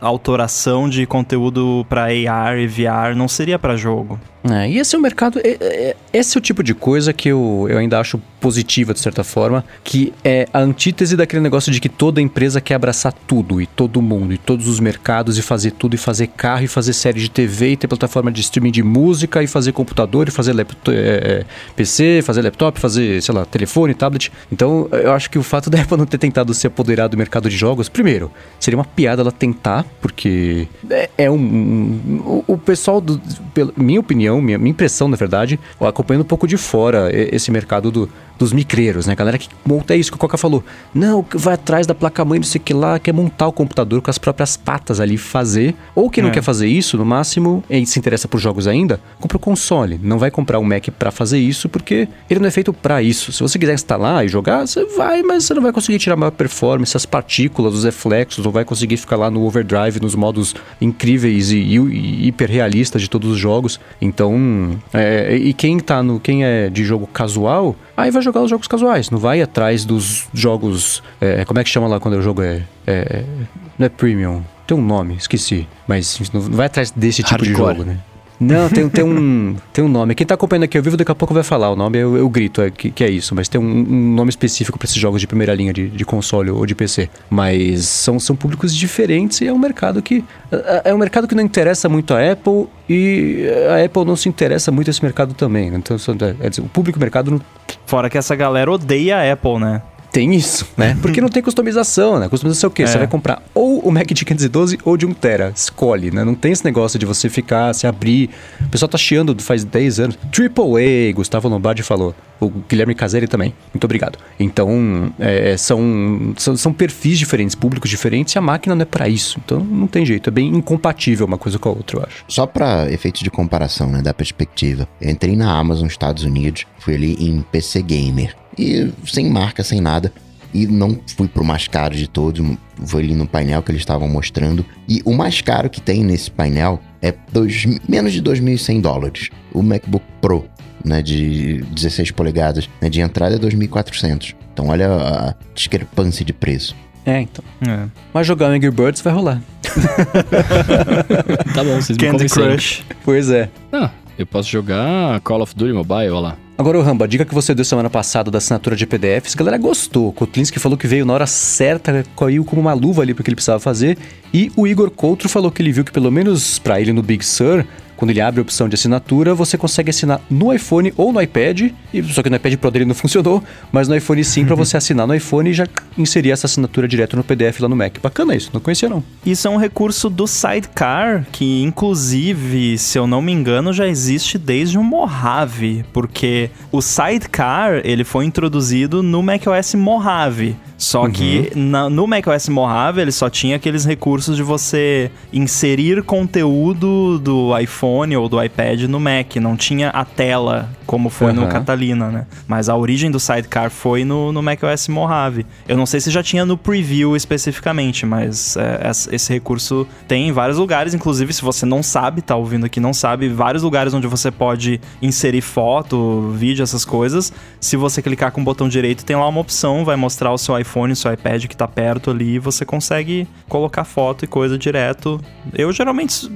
autoração de conteúdo para AR e VR, não seria para jogo. É, e esse é o mercado, é- é- esse é o tipo de coisa que eu, eu ainda acho positiva, de certa forma, que é a antítese daquele negócio de que toda empresa quer abraçar tudo, e todo mundo, e todos os mercados, e fazer tudo, e fazer carro, e fazer série de TV, e ter plataforma de streaming de música, e fazer computador, e fazer laptop, é, é, PC, fazer laptop, fazer, sei lá, telefone, tablet. Então, eu acho que o fato da Apple não ter tentado se apoderar do mercado de jogos, primeiro, seria uma piada ela tentar, porque é, é um, um- o pessoal, do, pela minha opinião, minha, minha impressão, na verdade, acompanhando um pouco de fora esse mercado do- dos micreiros, né? A galera que monta é isso que o Coca falou. Não, vai atrás da placa-mãe, não sei o que lá, quer montar o computador com as próprias patas ali, fazer. Ou quem não É. quer fazer isso, no máximo, e se interessa por jogos ainda, compra o console. Não vai comprar um Mac pra fazer isso, porque ele não é feito pra isso. Se você quiser instalar e jogar, você vai, mas você não vai conseguir tirar maior performance, as partículas, os reflexos, não vai conseguir ficar lá no overdrive, nos modos incríveis e, e, e hiperrealistas de todos os jogos. Então, é, e quem tá no. Quem é de jogo casual, aí vai jogar os jogos casuais, não vai atrás dos jogos. é, como é que chama lá quando o jogo é. é não é premium. Tem um nome, esqueci. Mas não vai atrás desse tipo de Hardcore. jogo, né? Não, tem, tem, um, tem um nome. Quem tá acompanhando aqui ao vivo, daqui a pouco vai falar o nome, eu, eu grito é, que, que é isso. Mas tem um, um nome específico para esses jogos de primeira linha de, de console ou de PC. Mas são, são públicos diferentes e é um mercado que. É é um mercado que não interessa muito a Apple e a Apple não se interessa muito esse mercado também. Então, é dizer, o público mercado não Fora que essa galera odeia a Apple, né? Tem isso, né? Porque não tem customização, né? Customização é o quê? Você É. vai comprar ou o Mac de 512 ou de 1 tera. Escolhe, né? Não tem esse negócio de você ficar, se abrir. O pessoal tá chiando faz 10 anos. Triple A, Gustavo Lombardi falou. O Guilherme Caseri também. Muito obrigado. Então, é, são, são, são perfis diferentes, públicos diferentes, e a máquina não é pra isso. Então, não tem jeito. É bem incompatível uma coisa com a outra, eu acho. Só para efeitos de comparação, né, da perspectiva. Eu entrei na Amazon Estados Unidos, fui ali em PC Gamer. E sem marca, sem nada. E não fui pro mais caro de todos, fui ali no painel que eles estavam mostrando. E o mais caro que tem nesse painel é dois, menos de 2.100 dólares. O MacBook Pro, né, de 16 polegadas, né, de entrada é 2.400. Então olha a discrepância de preço. É, então. É. Mas jogar o Angry Birds vai rolar. Tá bom, vocês me Candy. Crush. Pois é. Ah, eu posso jogar Call of Duty Mobile, olha lá. Agora, o Ramba, a dica que você deu semana passada da assinatura de PDFs, a galera gostou. Kotlinski falou que veio na hora certa, caiu como uma luva ali porque ele precisava fazer. E o Igor Coutro falou que ele viu que, pelo menos pra ele no Big Sur, quando ele abre a opção de assinatura, você consegue assinar no iPhone ou no iPad. E, só que no iPad Pro dele não funcionou, mas no iPhone sim, pra você assinar no iPhone e já inserir essa assinatura direto no PDF lá no Mac. Bacana isso, não conhecia não. Isso é um recurso do Sidecar, que inclusive, se eu não me engano, já existe desde o Mojave, porque o Sidecar, ele foi introduzido no macOS Mojave. Só que na- no macOS Mojave ele só tinha aqueles recursos de você inserir conteúdo do iPhone ou do iPad no Mac, não tinha a tela como foi no Aham. Catalina, né? Mas a origem do Sidecar foi no, no macOS Mojave. Eu não sei se já tinha no preview especificamente, mas é, esse recurso tem em vários lugares, inclusive se você não sabe, tá ouvindo aqui, não sabe, vários lugares onde você pode inserir foto, vídeo, essas coisas. Se você clicar com o botão direito, tem lá uma opção, vai mostrar o seu iPhone, o seu iPad que tá perto ali, você consegue colocar foto e coisa direto. Eu geralmente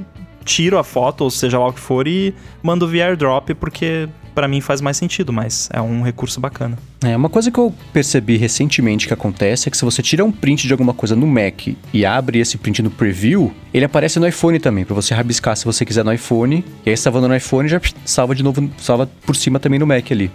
tiro a foto, ou seja lá o que for, e mando via airdrop, porque pra mim faz mais sentido, mas é um recurso bacana. É, uma coisa que eu percebi recentemente que acontece é que se você tira um print de alguma coisa no Mac e abre esse print no preview, ele aparece no iPhone também, pra você rabiscar se você quiser no iPhone. E aí salvando no iPhone já salva de novo, salva por cima também no Mac ali.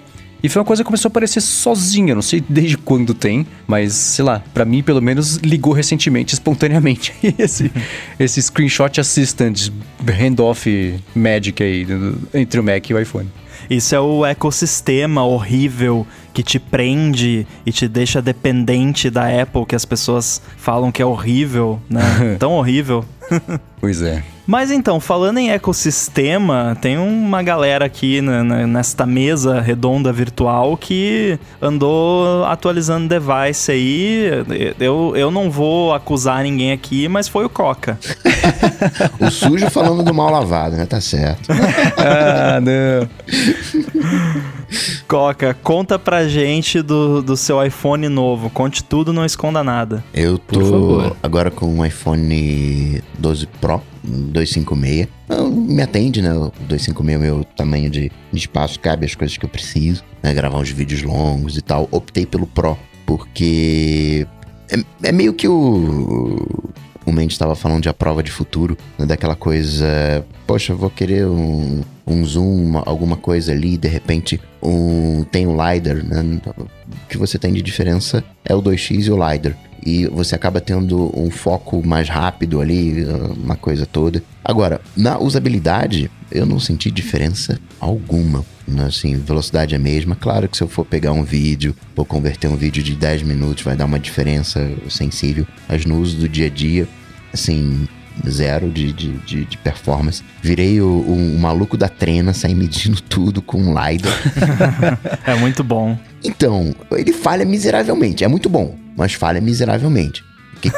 E foi uma coisa que começou a aparecer sozinha, não sei desde quando tem, mas sei lá, pra mim pelo menos ligou recentemente, espontaneamente. esse, esse Screenshot Assistant handoff magic aí entre o Mac e o iPhone. Isso é o ecossistema horrível que te prende e te deixa dependente da Apple, que as pessoas falam que é horrível, né? Tão horrível. Pois é. Mas então, falando em ecossistema, tem uma galera aqui na- na- nesta mesa redonda virtual que andou atualizando device aí. Eu, eu não vou acusar ninguém aqui, mas foi o Coca. O sujo falando do mal lavado, né? Tá certo. Ah, não. Coca, conta pra gente do, do seu iPhone novo. Conte tudo, não esconda nada. Eu tô agora com um iPhone 12 Pro 256. Não, me atende, né? O 256 é o meu tamanho de, de espaço, cabe as coisas que eu preciso, né? Gravar uns vídeos longos e tal. Optei pelo Pro, porque é, é meio que o. O Mendes estava falando de a prova de futuro, né? daquela coisa. Poxa, eu vou querer um, um zoom, uma- alguma coisa ali, de repente um, tem o LiDAR, né? O que você tem de diferença é o 2x e o LiDAR. E você acaba tendo um foco mais rápido ali, uma coisa toda. Agora, na usabilidade, eu não senti diferença alguma. né? Assim, velocidade é a mesma. Claro que se eu for pegar um vídeo, vou converter um vídeo de 10 minutos, vai dar uma diferença sensível. Mas no uso do dia a dia, assim, zero de, de, de, de performance. Virei o, o- o maluco da trena, saí medindo tudo com um LiDAR. É muito bom. Então, ele falha miseravelmente. É muito bom, mas falha miseravelmente. O que,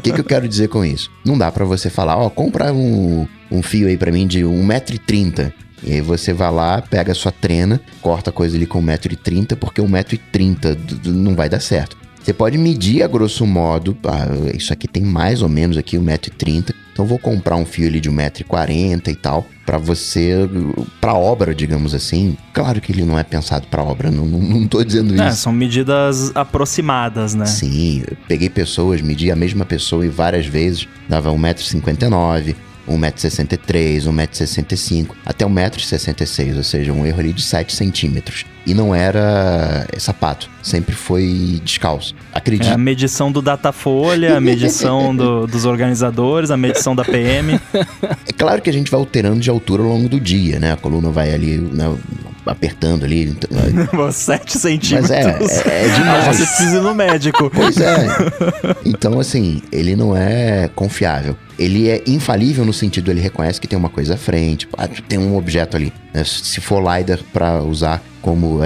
que, que eu quero dizer com isso? Não dá pra você falar, ó, compra um, um fio aí pra mim de 1,30m. E aí você vai lá, pega a sua trena, corta a coisa ali com 1,30m, porque 1,30m d- d- não vai dar certo. Você pode medir a grosso modo, ah, isso aqui tem mais ou menos aqui 1,30m. Então eu vou comprar um fio ali de 1,40m e tal, pra você, pra obra, digamos assim. Claro que ele não é pensado pra obra, não, não, não tô dizendo É, isso. são medidas aproximadas, né? Sim, peguei pessoas, medi a mesma pessoa e várias vezes, dava 1,59m, 1,63m, 1,65m, até 1,66m, ou seja, um erro ali de 7 centímetros. E não era sapato, sempre foi descalço. É Acredito. a medição do Datafolha, a medição do- dos organizadores, a medição da PM. É claro que a gente vai alterando de altura ao longo do dia, né? A coluna vai ali, né, apertando ali. então- 7 Mas centímetros. é, é, é demais. Você precisa ir no médico. Pois é. Então, assim, ele não é confiável. Ele é infalível no sentido, ele reconhece que tem uma coisa à frente, ah, tem um objeto ali. né? Se for LiDAR pra usar como,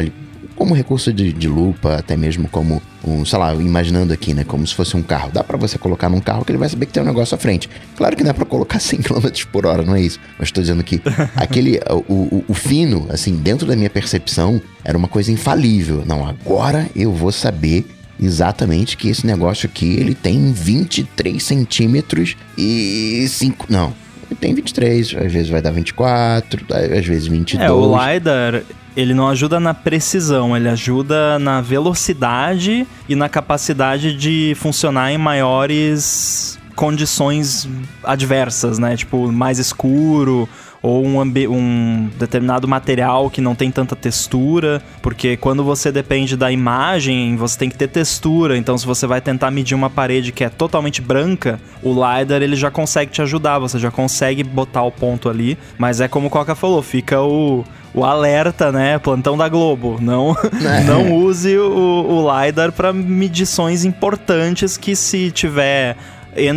como recurso de, de lupa, até mesmo como um, sei lá, imaginando aqui, né? Como se fosse um carro. Dá pra você colocar num carro que ele vai saber que tem um negócio à frente. Claro que não é pra colocar 100 km por hora, não é isso. Mas tô dizendo que aquele, o, o, o fino, assim, dentro da minha percepção, era uma coisa infalível. Não, agora eu vou saber exatamente que esse negócio aqui, ele tem 23 centímetros e 5... Não, ele tem 23, às vezes vai dar 24, às vezes 22. É, o LiDAR, ele não ajuda na precisão, ele ajuda na velocidade e na capacidade de funcionar em maiores condições adversas, né? Tipo, mais escuro ou um, um determinado material que não tem tanta textura, porque quando você depende da imagem, você tem que ter textura. Então, se você vai tentar medir uma parede que é totalmente branca, o lidar ele já consegue te ajudar, você já consegue botar o ponto ali. Mas é como o Coca falou, fica o o alerta, né? Plantão da Globo. Não, É. não use o, o LiDAR para medições importantes que se tiver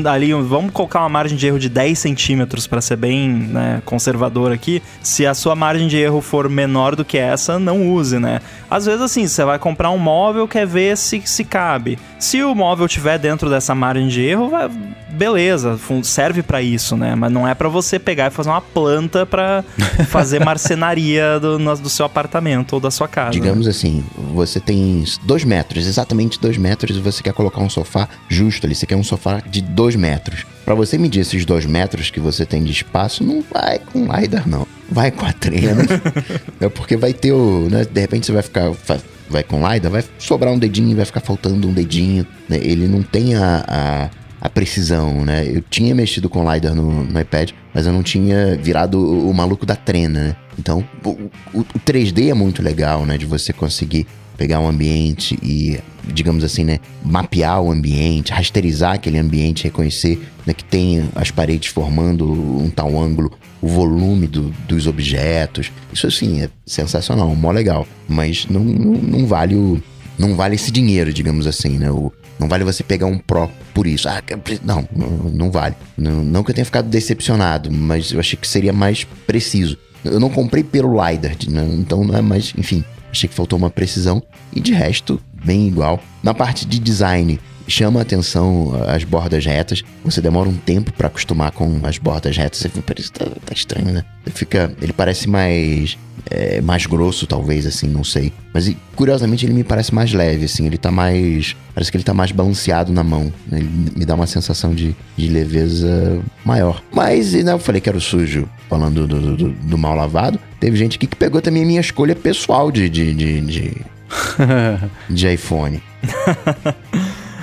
ali, vamos colocar uma margem de erro de 10 centímetros para ser bem né, conservador aqui. Se a sua margem de erro for menor do que essa, não use, né? Às vezes assim, você vai comprar um móvel, quer ver se, se cabe. Se o móvel tiver dentro dessa margem de erro, beleza, serve para isso, né? Mas não é para você pegar e fazer uma planta para fazer marcenaria do, do seu apartamento ou da sua casa. Digamos assim, você tem dois metros, exatamente dois metros, e você quer colocar um sofá justo ali. Você quer um sofá de dois metros. Pra você medir esses dois metros que você tem de espaço, não vai com LiDAR, não. Vai com a trena. é porque vai ter o. Né, de repente você vai ficar. Vai com LiDAR, vai sobrar um dedinho, vai ficar faltando um dedinho. né? Ele não tem a, a, a precisão, né? Eu tinha mexido com LiDAR no, no iPad, mas eu não tinha virado o, o maluco da trena, né? Então, o, o, o 3D é muito legal, né? De você conseguir pegar um ambiente e, digamos assim, né? Mapear o ambiente, rasterizar aquele ambiente, reconhecer né, que tem as paredes formando um tal ângulo o volume do- dos objetos. Isso assim é sensacional, mó legal. Mas não, não, não vale o. Não vale esse dinheiro, digamos assim, né? O, não vale você pegar um Pro por isso. Ah, não, não vale. Não, não que eu tenha ficado decepcionado, mas eu achei que seria mais preciso. Eu não comprei pelo LiDAR, né? então não é mais. Enfim, achei que faltou uma precisão. E de resto, bem igual. Na parte de design, chama a atenção as bordas retas. Você demora um tempo pra acostumar com as bordas retas. Você fica, que tá, tá estranho, né? Ele Fica, ele parece mais é, mais grosso, talvez, assim, não sei. Mas curiosamente ele me parece mais leve, assim. Ele tá mais. Parece que ele tá mais balanceado na mão. né? Ele me dá uma sensação de, de leveza maior. Mas, né, eu falei que era o sujo, falando do, do, do- do mal lavado. Teve gente aqui que pegou também a minha escolha pessoal de, de, de, de, de iPhone.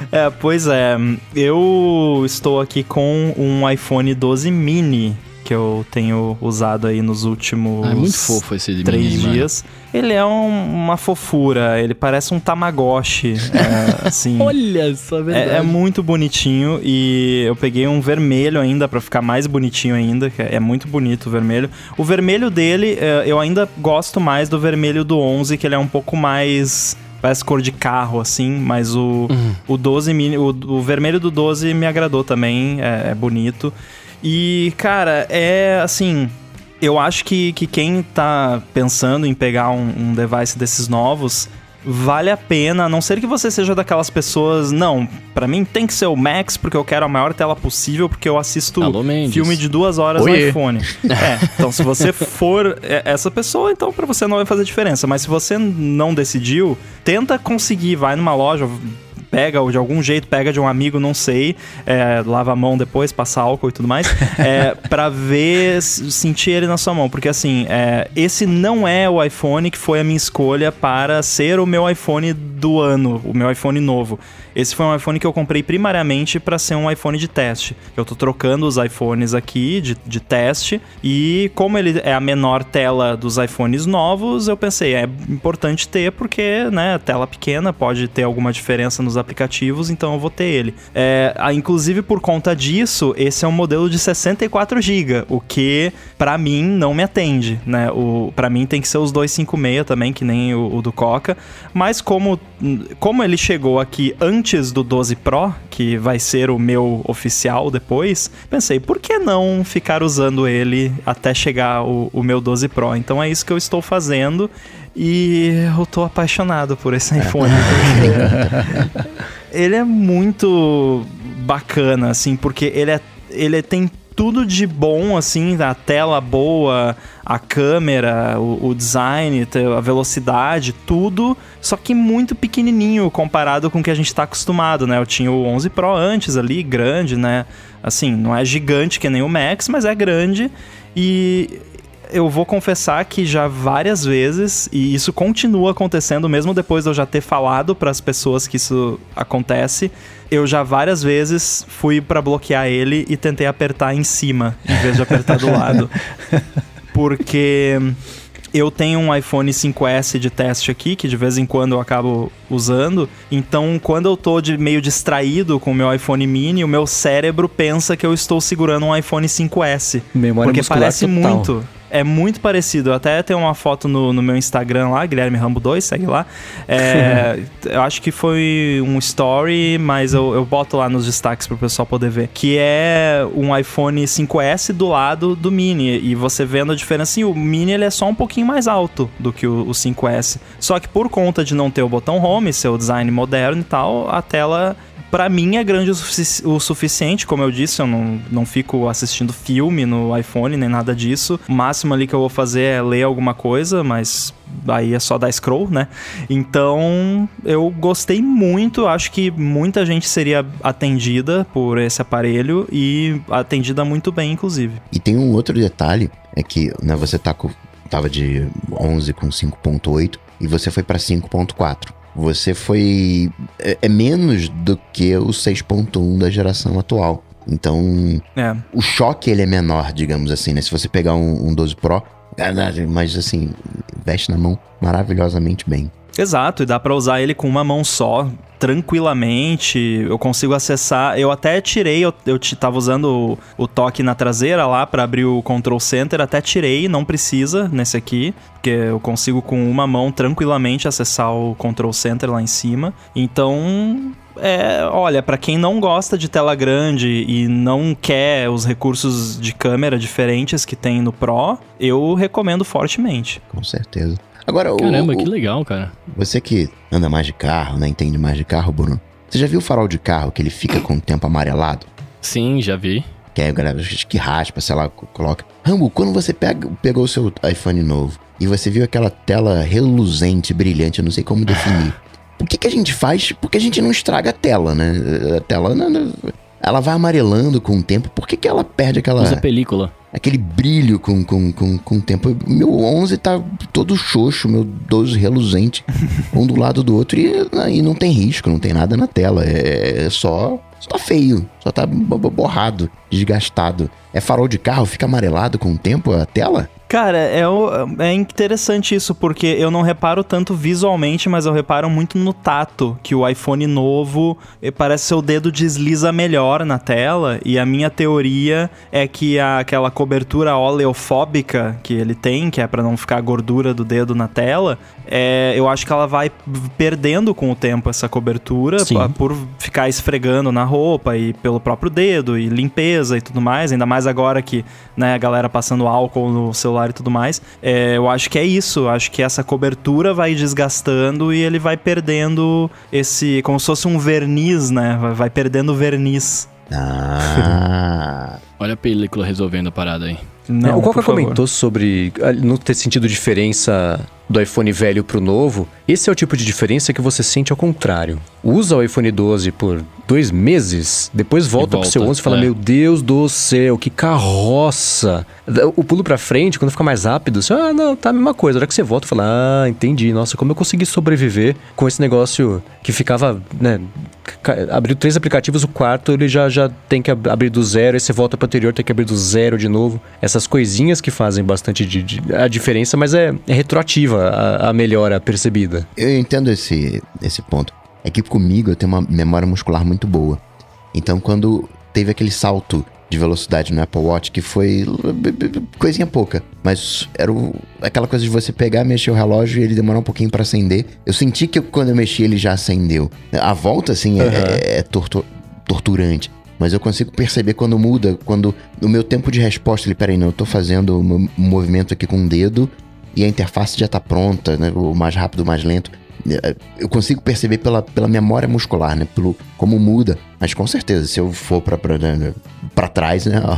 É, pois é. Eu estou aqui com um iPhone 12 mini que eu tenho usado aí nos últimos Ah, é muito fofo esse de três mini, mano. dias. Ele é um- uma fofura, ele parece um Tamagotchi, é, assim. Olha só, É, é muito bonitinho e eu peguei um vermelho ainda pra ficar mais bonitinho ainda, que é muito bonito o vermelho. O vermelho dele, é, eu ainda gosto mais do vermelho do 11, que ele é um pouco mais parece cor de carro assim, mas o, o 12 mini, o, o vermelho do 12 me agradou também, é, é bonito. E cara, é assim, eu acho que, que quem tá pensando em pegar um, um device desses novos, vale a pena, a não ser que você seja daquelas pessoas, não, pra mim tem que ser o Max, porque eu quero a maior tela possível, porque eu assisto Alô, filme de duas horas Oiê. no iPhone. é, então se você for essa pessoa, então pra você não vai fazer diferença. Mas se você não decidiu, tenta conseguir, vai numa loja, pega ou de algum jeito, pega de um amigo, não sei, é, lava a mão depois, passa álcool e tudo mais, é, pra ver, sentir ele na sua mão. Porque assim, é, esse não é o iPhone que foi a minha escolha para ser o meu iPhone do ano, o meu iPhone novo. Esse foi um iPhone que eu comprei primariamente para ser um iPhone de teste. Eu tô trocando os iPhones aqui de, de teste e como ele é a menor tela dos iPhones novos, eu pensei, é importante ter porque, né, tela pequena pode ter alguma diferença nos aplicativos, então eu vou ter ele. É, inclusive por conta disso, esse é um modelo de 64 GB, o que para mim não me atende, né? O para mim tem que ser os 256 também, que nem o, o do Coca, mas como como ele chegou aqui antes do 12 Pro, que vai ser o meu oficial depois, pensei, por que não ficar usando ele até chegar o, o meu 12 Pro? Então é isso que eu estou fazendo e eu tô apaixonado por esse iPhone. porque ele é muito bacana, assim, porque ele é. Ele tem tudo de bom, assim, a tela boa, a câmera, o, o design, a velocidade, tudo, só que muito pequenininho comparado com o que a gente tá acostumado, né? Eu tinha o 11 Pro antes ali, grande, né? Assim, não é gigante que nem o Max, mas é grande e eu vou confessar que já várias vezes, e isso continua acontecendo mesmo depois de eu já ter falado para as pessoas que isso acontece, eu já várias vezes fui para bloquear ele e tentei apertar em cima em vez de apertar do lado. Porque eu tenho um iPhone 5S de teste aqui, que de vez em quando eu acabo usando. Então, quando eu tô de, meio distraído com o meu iPhone mini, o meu cérebro pensa que eu estou segurando um iPhone 5S. Memória porque parece total. muito. É muito parecido. Eu até tenho uma foto no, no meu Instagram lá, Guilherme Rambo 2, segue lá. É, eu acho que foi um story, mas eu, eu boto lá nos destaques pro pessoal poder ver. Que é um iPhone 5S do lado do Mini. E você vendo a diferença, e o Mini ele é só um pouquinho mais alto do que o, o 5S. Só que por conta de não ter o botão Home, ser o design moderno e tal, a tela Pra mim é grande o, sufici- o suficiente, como eu disse, eu não, não fico assistindo filme no iPhone nem nada disso. O máximo ali que eu vou fazer é ler alguma coisa, mas aí é só dar scroll, né? Então eu gostei muito, acho que muita gente seria atendida por esse aparelho e atendida muito bem, inclusive. E tem um outro detalhe, é que né, você tá com, tava de 11 com 5.8 e você foi pra 5.4. Você foi é, é menos do que o 6.1 da geração atual. Então, É. o choque ele é menor, digamos assim, né? Se você pegar um, um 12 Pro, é, mas assim, veste na mão maravilhosamente bem. Exato, e dá pra usar ele com uma mão só. tranquilamente, eu consigo acessar. Eu até tirei, eu, eu tava usando o, o toque na traseira lá para abrir o control center, até tirei, não precisa nesse aqui, porque eu consigo com uma mão tranquilamente acessar o control center lá em cima. Então, é, olha, para quem não gosta de tela grande e não quer os recursos de câmera diferentes que tem no Pro, eu recomendo fortemente. Com certeza. Agora, Caramba, o, que o, legal, cara. você que anda mais de carro, né? Entende mais de carro, Bruno. Você já viu o farol de carro que ele fica com o tempo amarelado? Sim, já vi. Que aí a galera acho que raspa, sei lá, co- coloca. Rambo, quando você pega, pegou o seu iPhone novo e você viu aquela tela reluzente, brilhante, eu não sei como definir. O que, que a gente faz? Porque a gente não estraga a tela, né? A tela, não- não- ela vai amarelando com o tempo. Por que, que ela perde aquela, Usa película. Aquele brilho com, com, com, com o tempo? Meu 11 tá todo xoxo, meu 12 reluzente, um do lado do outro e, e não tem risco, não tem nada na tela. É, é só, só tá feio, só tá bo- bo- borrado, desgastado. É farol de carro, fica amarelado com o tempo a tela? Cara, é, é interessante isso, porque eu não reparo tanto visualmente, mas eu reparo muito no tato, que o iPhone novo eh, parece que seu dedo desliza melhor na tela, e a minha teoria é que a- aquela cobertura oleofóbica que ele tem, que é pra não ficar a gordura do dedo na tela, é, eu acho que ela vai perdendo com o tempo essa cobertura, pa- por ficar esfregando na roupa e pelo próprio dedo, e limpeza e tudo mais, ainda mais agora que né, a galera passando álcool no celular e tudo mais. É, eu acho que é isso. Eu acho que essa cobertura vai desgastando e ele vai perdendo esse. como se fosse um verniz, né? Vai, vai perdendo o verniz. Ah. Olha a película resolvendo a parada aí. Não, É, o Coca comentou sobre ah, não ter sentido diferença do iPhone velho pro novo. Esse é o tipo de diferença que você sente ao contrário. Usa o iPhone 12 por dois meses, depois volta, pro volta, seu 11 e fala: é. Meu Deus do céu, que carroça! O pulo pra frente, quando fica mais rápido, você, ah, não, tá a mesma coisa. A hora que você volta, fala: Ah, entendi. Nossa, como eu consegui sobreviver com esse negócio que ficava, né? Abriu três aplicativos, o quarto ele já, já tem que ab- abrir do zero, aí você volta pro anterior, tem que abrir do zero de novo. Essas coisinhas que fazem bastante de, de- a diferença, mas é, é retroativa a, a melhora percebida. Eu entendo esse, esse ponto. É que comigo eu tenho uma memória muscular muito boa. Então quando teve aquele salto de velocidade no Apple Watch, que foi coisinha pouca, mas era o- aquela coisa de você pegar, mexer o relógio e ele demorar um pouquinho pra acender. Eu senti que quando eu mexi ele já acendeu. A volta, assim, é- é, é tortu- torturante. Mas eu consigo perceber quando muda, quando o meu tempo de resposta, ele, peraí, não, eu tô fazendo meu movimento aqui com o dedo e a interface já tá pronta, né? O mais rápido, o mais lento. É, Eu consigo perceber pela, pela memória muscular, né? Pelo, como muda. Mas com certeza, se eu for pra, né, trás, né?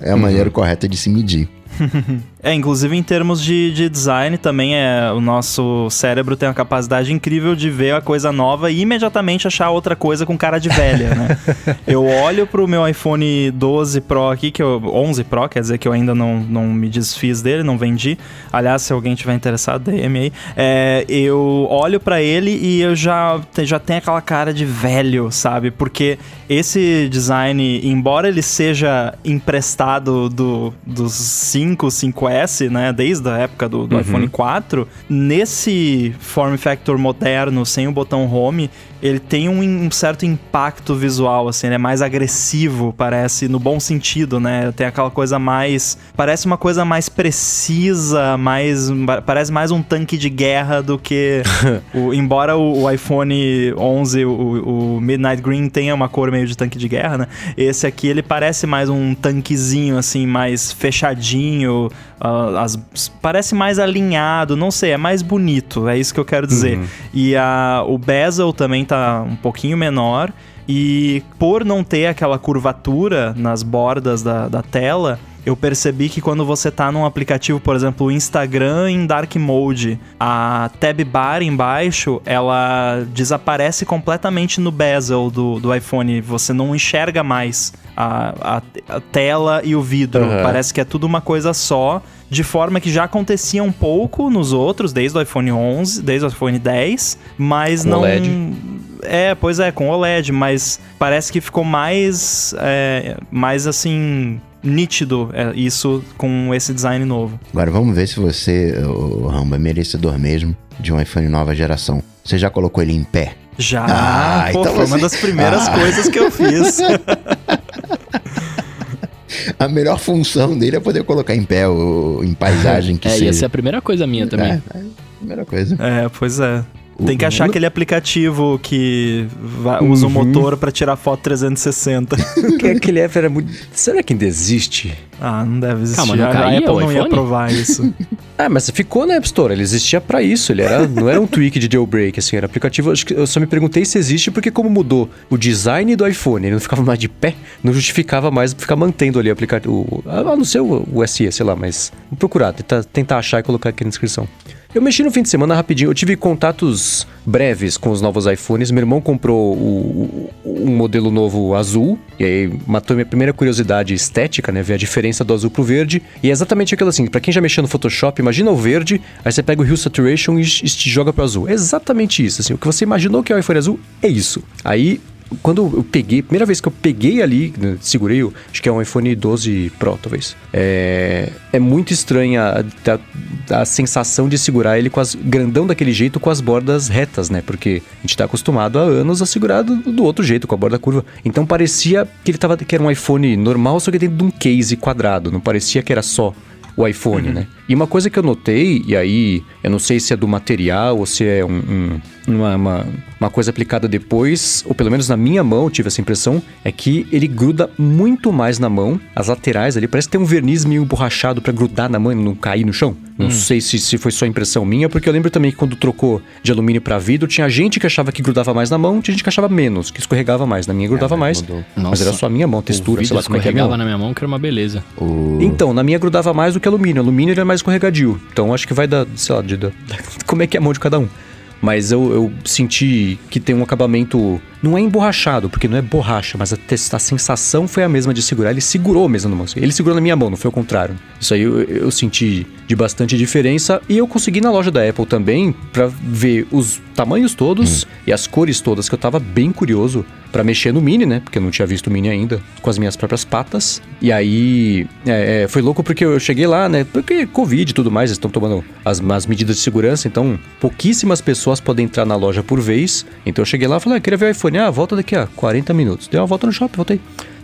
É a maneira correta de se medir. É, inclusive em termos de, de design também é o nosso cérebro tem uma capacidade incrível de ver a coisa nova e imediatamente achar outra coisa com cara de velha, né? eu olho pro meu iPhone 12 Pro aqui, que eu 11 Pro, quer dizer que eu ainda não, não me desfiz dele, não vendi. Aliás, se alguém tiver interessado, DM aí. É, eu olho pra ele e eu já já tenho aquela cara de velho, sabe? Porque esse design, embora ele seja emprestado do, dos 5, 5S, né? Desde a época do, do iPhone 4, nesse form factor moderno, sem o botão home, ele tem um, um certo impacto visual, assim, ele é mais agressivo, parece, no bom sentido, né? Tem aquela coisa mais. Parece uma coisa mais precisa, mais. Parece mais um tanque de guerra do que. o, embora o, o iPhone 11, o, o Midnight Green, tenha uma cor meio de tanque de guerra, né? Esse aqui ele parece mais um tanquezinho, assim, mais fechadinho, as- parece mais alinhado, não sei, é mais bonito, é isso que eu quero dizer. E a, o bezel também tá um pouquinho menor. E por não ter aquela curvatura nas bordas da, da tela, eu percebi que quando você tá num aplicativo, por exemplo, o Instagram em Dark Mode, a tab bar embaixo, ela desaparece completamente no bezel do, do iPhone. Você não enxerga mais a, a, a tela e o vidro. Aham. Parece que é tudo uma coisa só. De forma que já acontecia um pouco nos outros, desde o iPhone 11, desde o iPhone 10, mas Com não... OLED. É, pois é, com OLED, mas parece que ficou mais, é, mais assim, nítido é, isso com esse design novo. Agora vamos ver se você, o Rambo, é merecedor mesmo de um iPhone nova geração. Você já colocou ele em pé? Já, Ah, pô, então foi você- uma das primeiras Ah. coisas que eu fiz. A melhor função dele é poder colocar em pé ou em paisagem que é, seja. ia ser a primeira coisa minha também. É, é a primeira coisa. É, pois é. Tem que achar aquele aplicativo que usa o motor pra tirar foto 360. que aquele app era muito. Será que ainda existe? Ah, não deve existir. Calma, não a caía Apple não ia aprovar isso. Ah, mas ficou na App Store, ele existia pra isso, ele era, não era um tweak de jailbreak, assim, era aplicativo, eu só me perguntei se existe porque como mudou o design do iPhone, ele não ficava mais de pé, não justificava mais ficar mantendo ali o aplicativo, a não ser o, o SE, sei lá, mas vou procurar, tentar, tentar achar e colocar aqui na descrição. Eu mexi no fim de semana rapidinho, eu tive contatos breves com os novos iPhones, meu irmão comprou o, o- um modelo novo azul, e aí matou minha primeira curiosidade estética, né, ver a diferença do azul pro verde, e é exatamente aquilo assim, pra quem já mexeu no Photoshop, imagina o verde, aí você pega o Hue Saturation e, e te joga pro azul. É exatamente isso, assim, o que você imaginou que é o iPhone azul, é isso. Aí quando eu peguei, primeira vez que eu peguei ali, né, segurei, o- acho que é um iPhone 12 Pro, talvez. É, é muito estranha a, a sensação de segurar ele com as grandão daquele jeito com as bordas retas, né? Porque a gente tá acostumado há anos a segurar do, do outro jeito, com a borda curva. Então parecia que ele tava que era um iPhone normal, só que dentro de um case quadrado, não parecia que era só o iPhone, né? E uma coisa que eu notei, e aí eu não sei se é do material ou se é um- um- uma, uma, uma coisa aplicada depois, ou pelo menos na minha mão eu tive essa impressão, é que ele gruda muito mais na mão, as laterais ali, parece que tem um verniz meio borrachado pra grudar na mão e não cair no chão. Não sei se, se foi só impressão minha, porque eu lembro também que quando trocou de alumínio pra vidro, tinha gente que achava que grudava mais na mão, tinha gente que achava menos, que escorregava mais. Na minha grudava mas mais, mudou. mas Nossa. era só a minha mão, textura, sei lá como é que é escorregava na minha mão, que era uma beleza. O... Então, na minha grudava mais do que alumínio. Alumínio ele é mais escorregadio. Então acho que vai dar, sei lá, de, da- como é que é a mão de cada um. Mas eu, eu senti que tem um acabamento. Não é emborrachado, porque não é borracha, mas a, a sensação foi a mesma de segurar. Ele segurou mesmo na mão. Ele segurou na minha mão, não foi o contrário. Isso aí eu, eu senti de bastante diferença. E eu consegui na loja da Apple também pra ver os tamanhos todos e as cores todas, que eu tava bem curioso pra mexer no Mini, né? Porque eu não tinha visto o Mini ainda, com as minhas próprias patas. E aí é, é, foi louco porque eu cheguei lá, né? Porque Covid e tudo mais, eles estão tomando as, as medidas de segurança, então pouquíssimas pessoas podem entrar na loja por vez. Então eu cheguei lá e falei, ah, queria ver o iPhone. Ah, volta daqui a 40 minutos. Dei uma volta no shopping, voltei.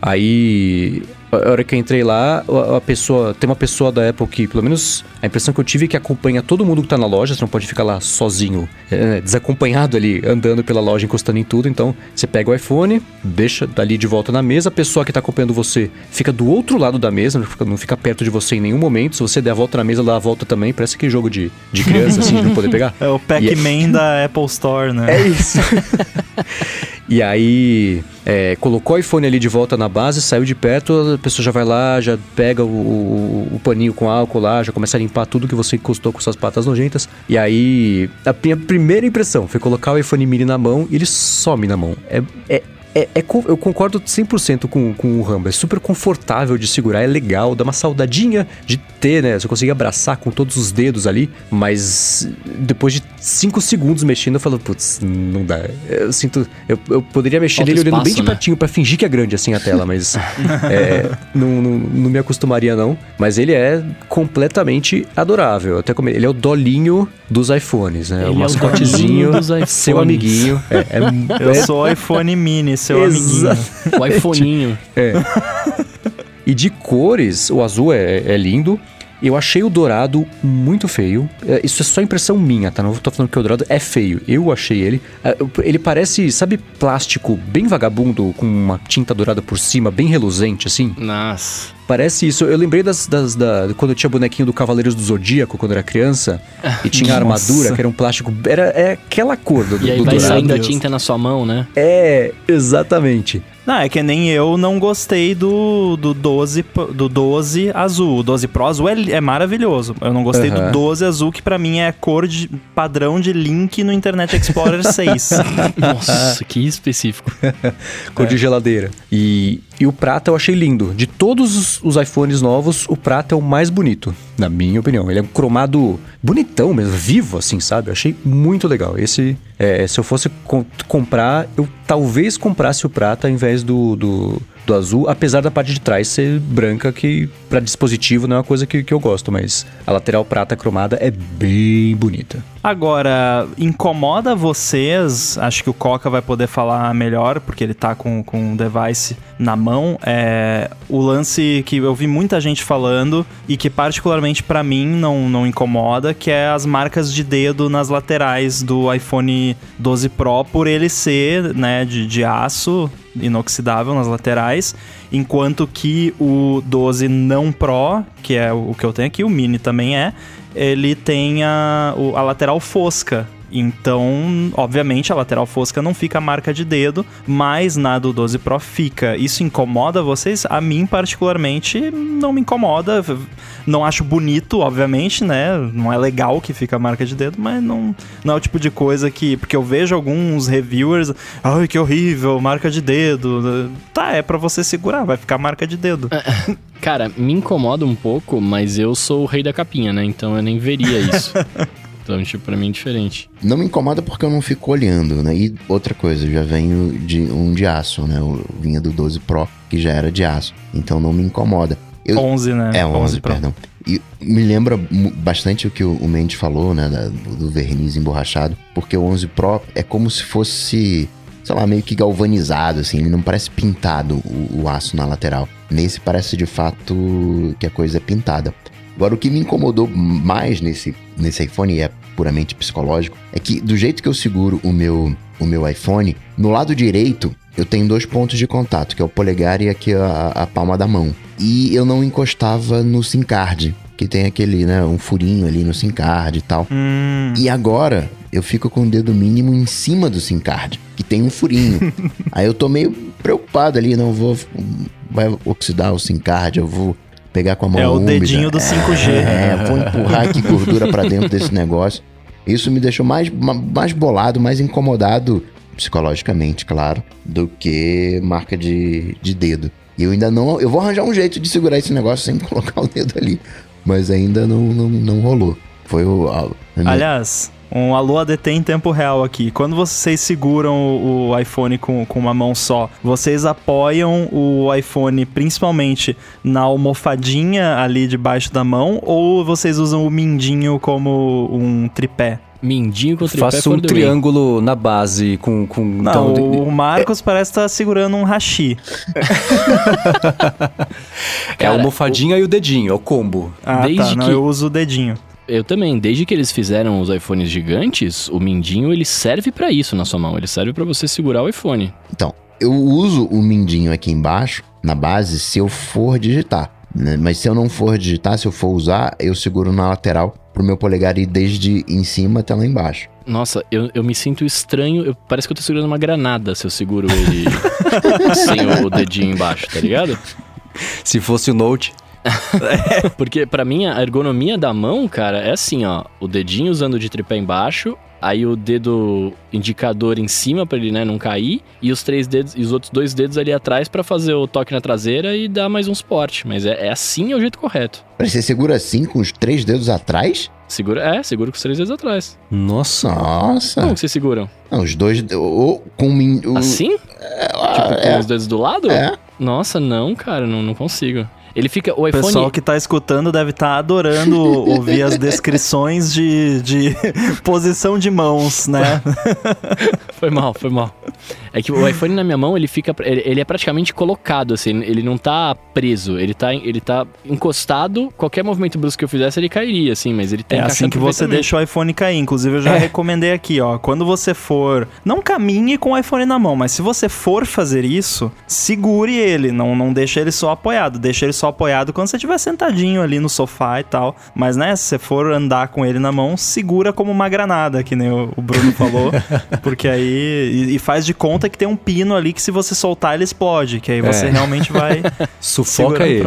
Aí, a hora que eu entrei lá, a pessoa, tem uma pessoa da Apple que, pelo menos a impressão que eu tive é que acompanha todo mundo que tá na loja, você não pode ficar lá sozinho, é, desacompanhado ali, andando pela loja, encostando em tudo. Então, você pega o iPhone, deixa dali de volta na mesa, a pessoa que tá acompanhando você fica do outro lado da mesa, não fica, não fica perto de você em nenhum momento. Se você der a volta na mesa, dá a volta também, parece que jogo de, de criança, assim, de não poder pegar. É o Pac-Man da Apple Store, né? É isso. e aí, é, colocou o iPhone ali de volta na base, saiu de perto, a pessoa já vai lá, já pega o, o- o paninho com álcool lá, já começa a limpar tudo que você encostou com suas patas nojentas. E aí, a minha primeira impressão foi colocar o iPhone mini na mão e ele some na mão. É. é é, é eu concordo 100% com, com o Rambo. É super confortável de segurar, é legal, dá uma saudadinha de ter, né? Você conseguir abraçar com todos os dedos ali, mas depois de 5 segundos mexendo, eu falo, putz, não dá. Eu sinto. Eu, eu poderia mexer Falta nele olhando bem espaço, de né? pertinho pra fingir que é grande assim a tela, mas é, não, não, não me acostumaria não. Mas ele é completamente adorável. Até como ele é o dolinho dos iPhones, né? Ele é o o mascotezinho, dolinho dos seu amiguinho. É, é, Eu é- sou o iPhone Mini, seu amiguinho. O iPhoninho. É. e de cores, o azul é, é lindo. Eu achei o dourado muito feio. É, Isso é só impressão minha, tá? Não tô falando que o dourado é feio. Eu achei ele. É, Ele parece, sabe, plástico bem vagabundo, com uma tinta dourada por cima, bem reluzente, assim. Nossa. Parece isso. Eu lembrei das, das- da, quando eu tinha bonequinho do Cavaleiros do Zodíaco, quando eu era criança, e tinha armadura, que era um plástico. Era é aquela cor do, E aí do vai dourado. saindo a tinta na sua mão, né? É, exatamente. Não, é que nem eu não gostei do, do, 12, p- do 12 azul. O 12 Pro azul é, é maravilhoso. Eu não gostei Aham. do 12 azul, que pra mim é a cor de padrão de link no Internet Explorer 6. Nossa, que específico. Cor de geladeira. E, e o prata eu achei lindo. De todos os, iPhones novos, o prata é o mais bonito, na minha opinião. Ele é um cromado bonitão mesmo, vivo assim, sabe? Eu achei muito legal. Esse, é, se eu fosse com- comprar, eu talvez comprasse o prata ao invés do, do, do azul, apesar da parte de trás ser branca, que pra dispositivo não é uma coisa que, que eu gosto, mas a lateral prata cromada é bem bonita. Agora, incomoda vocês? Acho que o Coca vai poder falar melhor, porque ele tá com, com o device na mão. É o lance que eu vi muita gente falando e que, particularmente para mim, não, não incomoda, que é as marcas de dedo nas laterais do iPhone 12 Pro, por ele ser né, de, de aço inoxidável nas laterais, enquanto que o 12 não Pro, que é o que eu tenho aqui, o Mini também é, ele tem a, a lateral fosca. Então, obviamente, a lateral fosca não fica marca de dedo, mas na do 12 Pro fica. Isso incomoda vocês? A mim, particularmente, não me incomoda. Não acho bonito, obviamente, né? Não é legal que fica a marca de dedo, mas não, não é o tipo de coisa que. Porque eu vejo alguns reviewers. Ai, que horrível, marca de dedo. Tá, é para você segurar, vai ficar marca de dedo. Cara, me incomoda um pouco, mas eu sou o rei da capinha, né? Então eu nem veria isso. Então, tipo, pra mim é diferente. Não me incomoda porque eu não fico olhando, né? E outra coisa, eu já venho de um de aço, né? Eu vinha do 12 Pro, que já era de aço. Então não me incomoda. Eu... 11, né? É, 11, 11 perdão. E me lembra bastante o que o Mendes falou, né? Da, do verniz emborrachado. Porque o 11 Pro é como se fosse sei lá, meio que galvanizado, assim, ele não parece pintado o, o, aço na lateral. Nesse parece de fato que a coisa é pintada. Agora, o que me incomodou mais nesse, nesse iPhone, e é puramente psicológico, é que do jeito que eu seguro o meu, o meu iPhone, no lado direito eu tenho dois pontos de contato, que é o polegar e aqui a, a palma da mão. E eu não encostava no SIM card, que tem aquele, né, um furinho ali no SIM card e tal. Hum. E agora eu fico com o dedo mínimo em cima do SIM card, que tem um furinho. Aí eu tô meio preocupado ali, não vou vai oxidar o SIM card, eu vou pegar com a mão É o úmida. dedinho do 5G. É, vou empurrar aqui gordura para dentro desse negócio. Isso me deixou mais, mais bolado, mais incomodado, psicologicamente, claro, do que marca de, de dedo. E eu ainda não. Eu vou arranjar um jeito de segurar esse negócio sem colocar o dedo ali. Mas ainda não, não, não rolou. Foi o. A, a Aliás, um alô ADT em tempo real aqui. Quando vocês seguram o, o, iPhone com, com uma mão só, vocês apoiam o iPhone principalmente na almofadinha ali debaixo da mão ou vocês usam o mindinho como um tripé? Mindinho com tripé Faço um triângulo na base com... com Não, então, o Marcos parece estar tá segurando um hashi. é a almofadinha o... e o dedinho, é o combo. Ah, Desde tá. Não, que... eu uso o dedinho. Eu também, desde que eles fizeram os iPhones gigantes, o mindinho ele serve para isso na sua mão, ele serve para você segurar o iPhone. Então, eu uso o mindinho aqui embaixo, na base, se eu for digitar. Né? Mas se eu não for digitar, se eu for usar, eu seguro na lateral pro meu polegar ir desde em cima até lá embaixo. Nossa, eu, eu me sinto estranho. Eu, parece que eu tô segurando uma granada se eu seguro ele sem o dedinho embaixo, tá ligado? Se fosse o Note. Porque para mim a ergonomia da mão, cara, é assim, ó, o dedinho usando de tripé embaixo, aí o dedo indicador em cima para ele, né, não cair, e os três dedos e os outros dois dedos ali atrás para fazer o toque na traseira e dar mais um suporte, mas é, é assim é o jeito correto. Você segura assim com os três dedos atrás? Segura, é, segura com os três dedos atrás. Nossa. Nossa. Como que vocês seguram? Não, os dois ou com o, assim? É, tipo, com é. os dedos do lado? É. Nossa, não, cara, não, não consigo. Ele fica. O iPhone. O pessoal que tá escutando deve estar tá adorando ouvir as descrições de, de posição de mãos, né? foi mal, foi mal. É que o iPhone na minha mão, ele fica. Ele é praticamente colocado, assim, ele não tá preso. Ele tá, ele tá encostado. Qualquer movimento brusco que eu fizesse, ele cairia, assim, mas ele tem É assim que você deixa o iPhone cair. Inclusive, eu já é. recomendei aqui, ó. Quando você for. Não caminhe com o iPhone na mão, mas se você for fazer isso, segure ele. Não, não deixa ele só apoiado. Deixa ele só apoiado quando você estiver sentadinho ali no sofá e tal. Mas, né, se você for andar com ele na mão, segura como uma granada, que nem o Bruno falou. porque aí. E, e faz de conta que tem um pino ali que se você soltar ele explode. Que aí você é. realmente vai. Sufoca ele.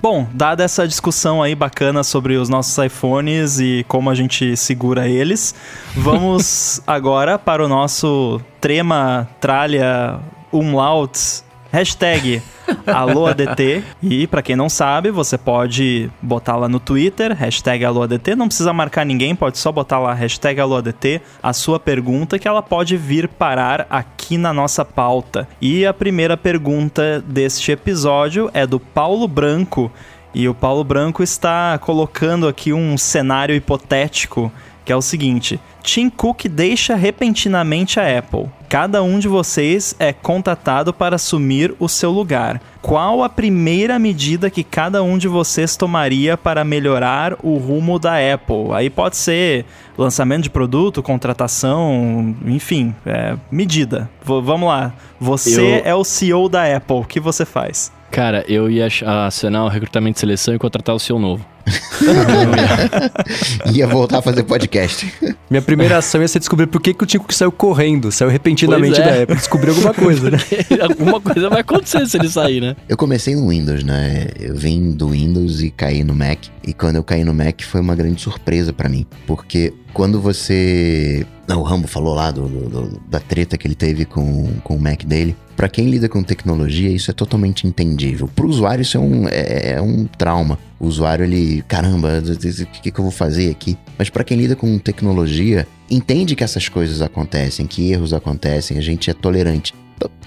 Bom, dada essa discussão aí bacana sobre os nossos iPhones e como a gente segura eles, vamos agora para o nosso trema, tralha, umlaut Hashtag AlôADT. E para quem não sabe, você pode botar lá no Twitter, hashtag AlôADT. Não precisa marcar ninguém, pode só botar lá hashtag AlôADT, a sua pergunta, que ela pode vir parar aqui na nossa pauta. E a primeira pergunta deste episódio é do Paulo Branco. E o Paulo Branco está colocando aqui um cenário hipotético que é o seguinte: Tim Cook deixa repentinamente a Apple. Cada um de vocês é contatado para assumir o seu lugar. Qual a primeira medida que cada um de vocês tomaria para melhorar o rumo da Apple? Aí pode ser lançamento de produto, contratação, enfim, é, medida. V vamos lá. Você Eu- é o CEO da Apple. O que você faz? Cara, eu ia acionar o recrutamento de seleção e contratar o seu novo. Ia voltar a fazer podcast. Minha primeira ação ia ser descobrir por que, que o Tim Cook saiu correndo, saiu repentinamente é. da Apple. Descobrir alguma coisa, né? Alguma coisa vai acontecer se ele sair, né? Eu comecei no Windows, né? Eu vim do Windows e caí no Mac. E quando eu caí no Mac foi uma grande surpresa pra mim. Porque quando você. Não, o Rambo falou lá do, do- do- da treta que ele teve com, com o Mac dele. Pra quem lida com tecnologia, isso é totalmente entendível. Pro usuário, isso é um, é, é um trauma. O usuário, ele, caramba, o que, que eu vou fazer aqui? Mas pra quem lida com tecnologia, entende que essas coisas acontecem, que erros acontecem, a gente é tolerante.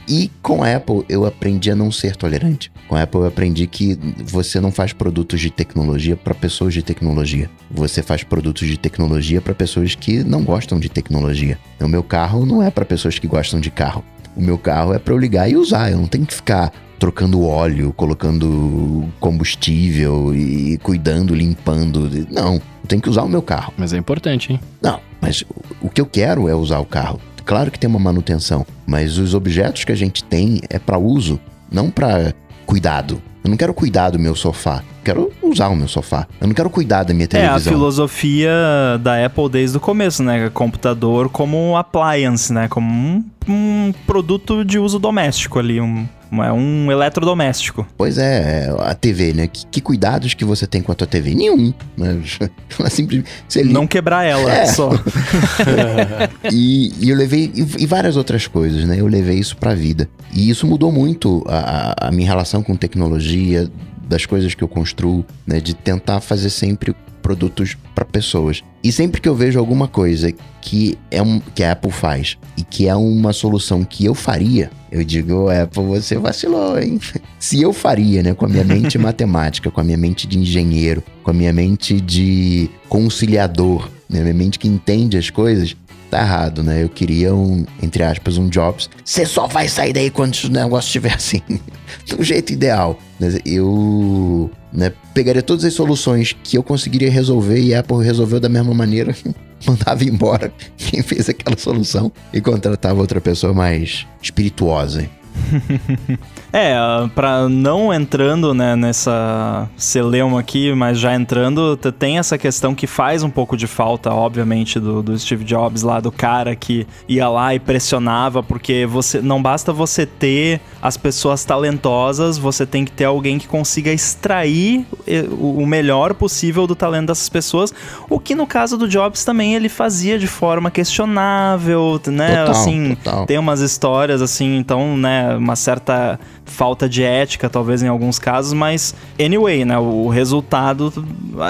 E com a Apple eu aprendi a não ser tolerante. Com a Apple eu aprendi que você não faz produtos de tecnologia para pessoas de tecnologia. Você faz produtos de tecnologia para pessoas que não gostam de tecnologia. O meu carro não é para pessoas que gostam de carro. O meu carro é para eu ligar e usar. Eu não tenho que ficar trocando óleo, colocando combustível e cuidando, limpando. Não, eu tenho que usar o meu carro. Mas é importante, hein? Não, mas o- que eu quero é usar o carro. Claro que tem uma manutenção, mas os objetos que a gente tem é para uso, não para cuidado. Eu não quero cuidar do meu sofá, quero usar o meu sofá. Eu não quero cuidar da minha É, a televisão. filosofia da Apple desde o começo, né? Computador como appliance, né? Como um, um produto de uso doméstico ali, um, é um eletrodoméstico. Pois é, a TV, né? Que, que cuidados que você tem com a tua TV? Nenhum. Né? Ela simplesmente. Não quebrar ela É. só. e, e eu levei. E, e várias outras coisas, né? Eu levei isso pra vida. E isso mudou muito a, a- a minha relação com tecnologia, das coisas que eu construo, né? De tentar fazer sempre produtos para pessoas. E sempre que eu vejo alguma coisa que é um que a Apple faz e que é uma solução que eu faria, eu digo, Apple, você vacilou, hein? Se eu faria, né, com a minha mente matemática, com a minha mente de engenheiro, com a minha mente de conciliador, né, minha mente que entende as coisas, tá errado, né? Eu queria um, entre aspas, um Jobs. Você só vai sair daí quando o negócio estiver assim, do jeito ideal. Mas Eu né, pegaria todas as soluções que eu conseguiria resolver e a Apple resolveu da mesma maneira. Mandava embora quem fez aquela solução e contratava outra pessoa mais espirituosa. É, pra não entrando né, nessa celeuma aqui, mas já entrando, tem essa questão que faz um pouco de falta, obviamente, do, do Steve Jobs lá, do cara que ia lá e pressionava, porque você não basta você ter as pessoas talentosas, você tem que ter alguém que consiga extrair eh, o o melhor possível do talento dessas pessoas, o que no caso do Jobs também ele fazia de forma questionável, né? Total, assim, total. tem umas histórias assim, então, né, uma certa falta de ética, talvez em alguns casos, mas anyway, né, o resultado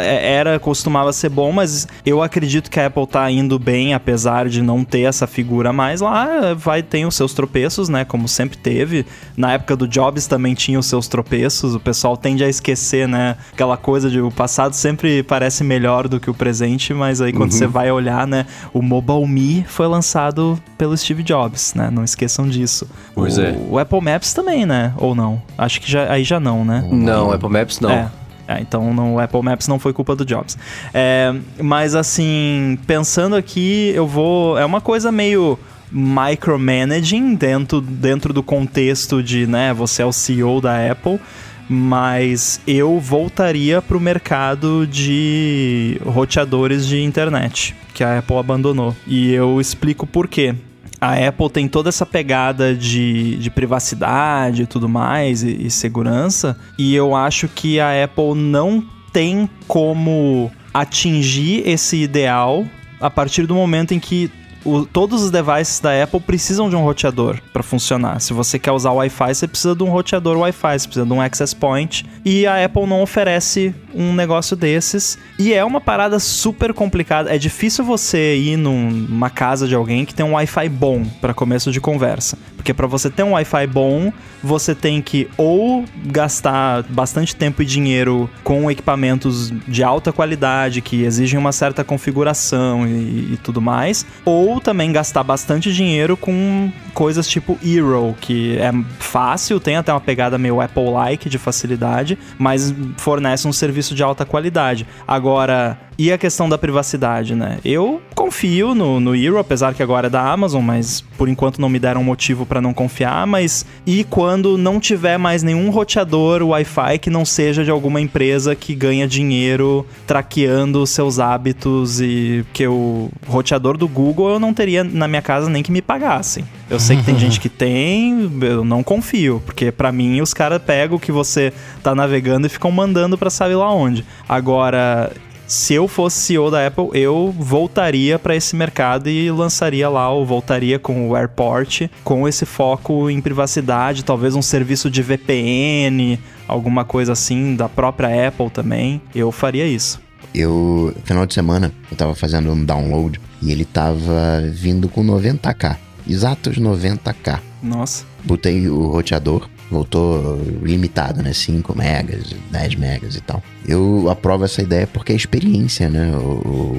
é- era costumava ser bom, mas eu acredito que a Apple tá indo bem, apesar de não ter essa figura mais lá, vai ter os seus tropeços, né, como sempre teve. Na época do Jobs também tinha os seus tropeços, o pessoal tende a esquecer, né, aquela coisa de o passado sempre parece melhor do que o presente, mas aí quando você vai olhar, né, o Mobile Me foi lançado pelo Steve Jobs, né, não esqueçam disso. Pois o, é. O Apple Maps também, né, ou não? Acho que já, aí já não, né? Não, Apple Maps não. É. É, então não, o Apple Maps não foi culpa do Jobs. É, mas assim, pensando aqui, eu vou. É uma coisa meio micromanaging dentro, dentro do contexto de, né, você é o CEO da Apple. Mas eu voltaria para o mercado de roteadores de internet, que a Apple abandonou. E eu explico por quê a Apple tem toda essa pegada de, de privacidade e tudo mais, e, e segurança, e eu acho que a Apple não tem como atingir esse ideal a partir do momento em que o- todos os devices da Apple precisam de um roteador para funcionar. Se você quer usar Wi-Fi, você precisa de um roteador Wi-Fi, você precisa de um access point. E a Apple não oferece um negócio desses. E é uma parada super complicada. É difícil você ir num- numa casa de alguém que tem um Wi-Fi bom para começo de conversa. Porque para você ter um Wi-Fi bom, você tem que ou gastar bastante tempo e dinheiro com equipamentos de alta qualidade que exigem uma certa configuração e, e tudo mais, ou também gastar bastante dinheiro com coisas tipo Eero, que é fácil, tem até uma pegada meio Apple-like de facilidade, mas fornece um serviço de alta qualidade. Agora, e a questão da privacidade, né? Eu confio no, no Eero, apesar que agora é da Amazon, mas por enquanto não me deram motivo para não confiar. Mas e quando não tiver mais nenhum roteador Wi-Fi que não seja de alguma empresa que ganha dinheiro traqueando seus hábitos e que o roteador do Google eu não teria na minha casa nem que me pagassem. Eu sei que tem gente que tem, eu não confio, porque pra mim os caras pegam o que você tá navegando e ficam mandando pra sabe lá onde. Agora, se eu fosse CEO da Apple, eu voltaria para esse mercado e lançaria lá, ou voltaria com o Airport, com esse foco em privacidade, talvez um serviço de VPN, alguma coisa assim da própria Apple também. Eu faria isso. Eu, final de semana, eu tava fazendo um download e ele tava vindo com 90k. Exatos 90k. Nossa. Botei o roteador, voltou limitado, né? 5 megas, 10 megas e tal. Eu aprovo essa ideia porque é experiência, né? O,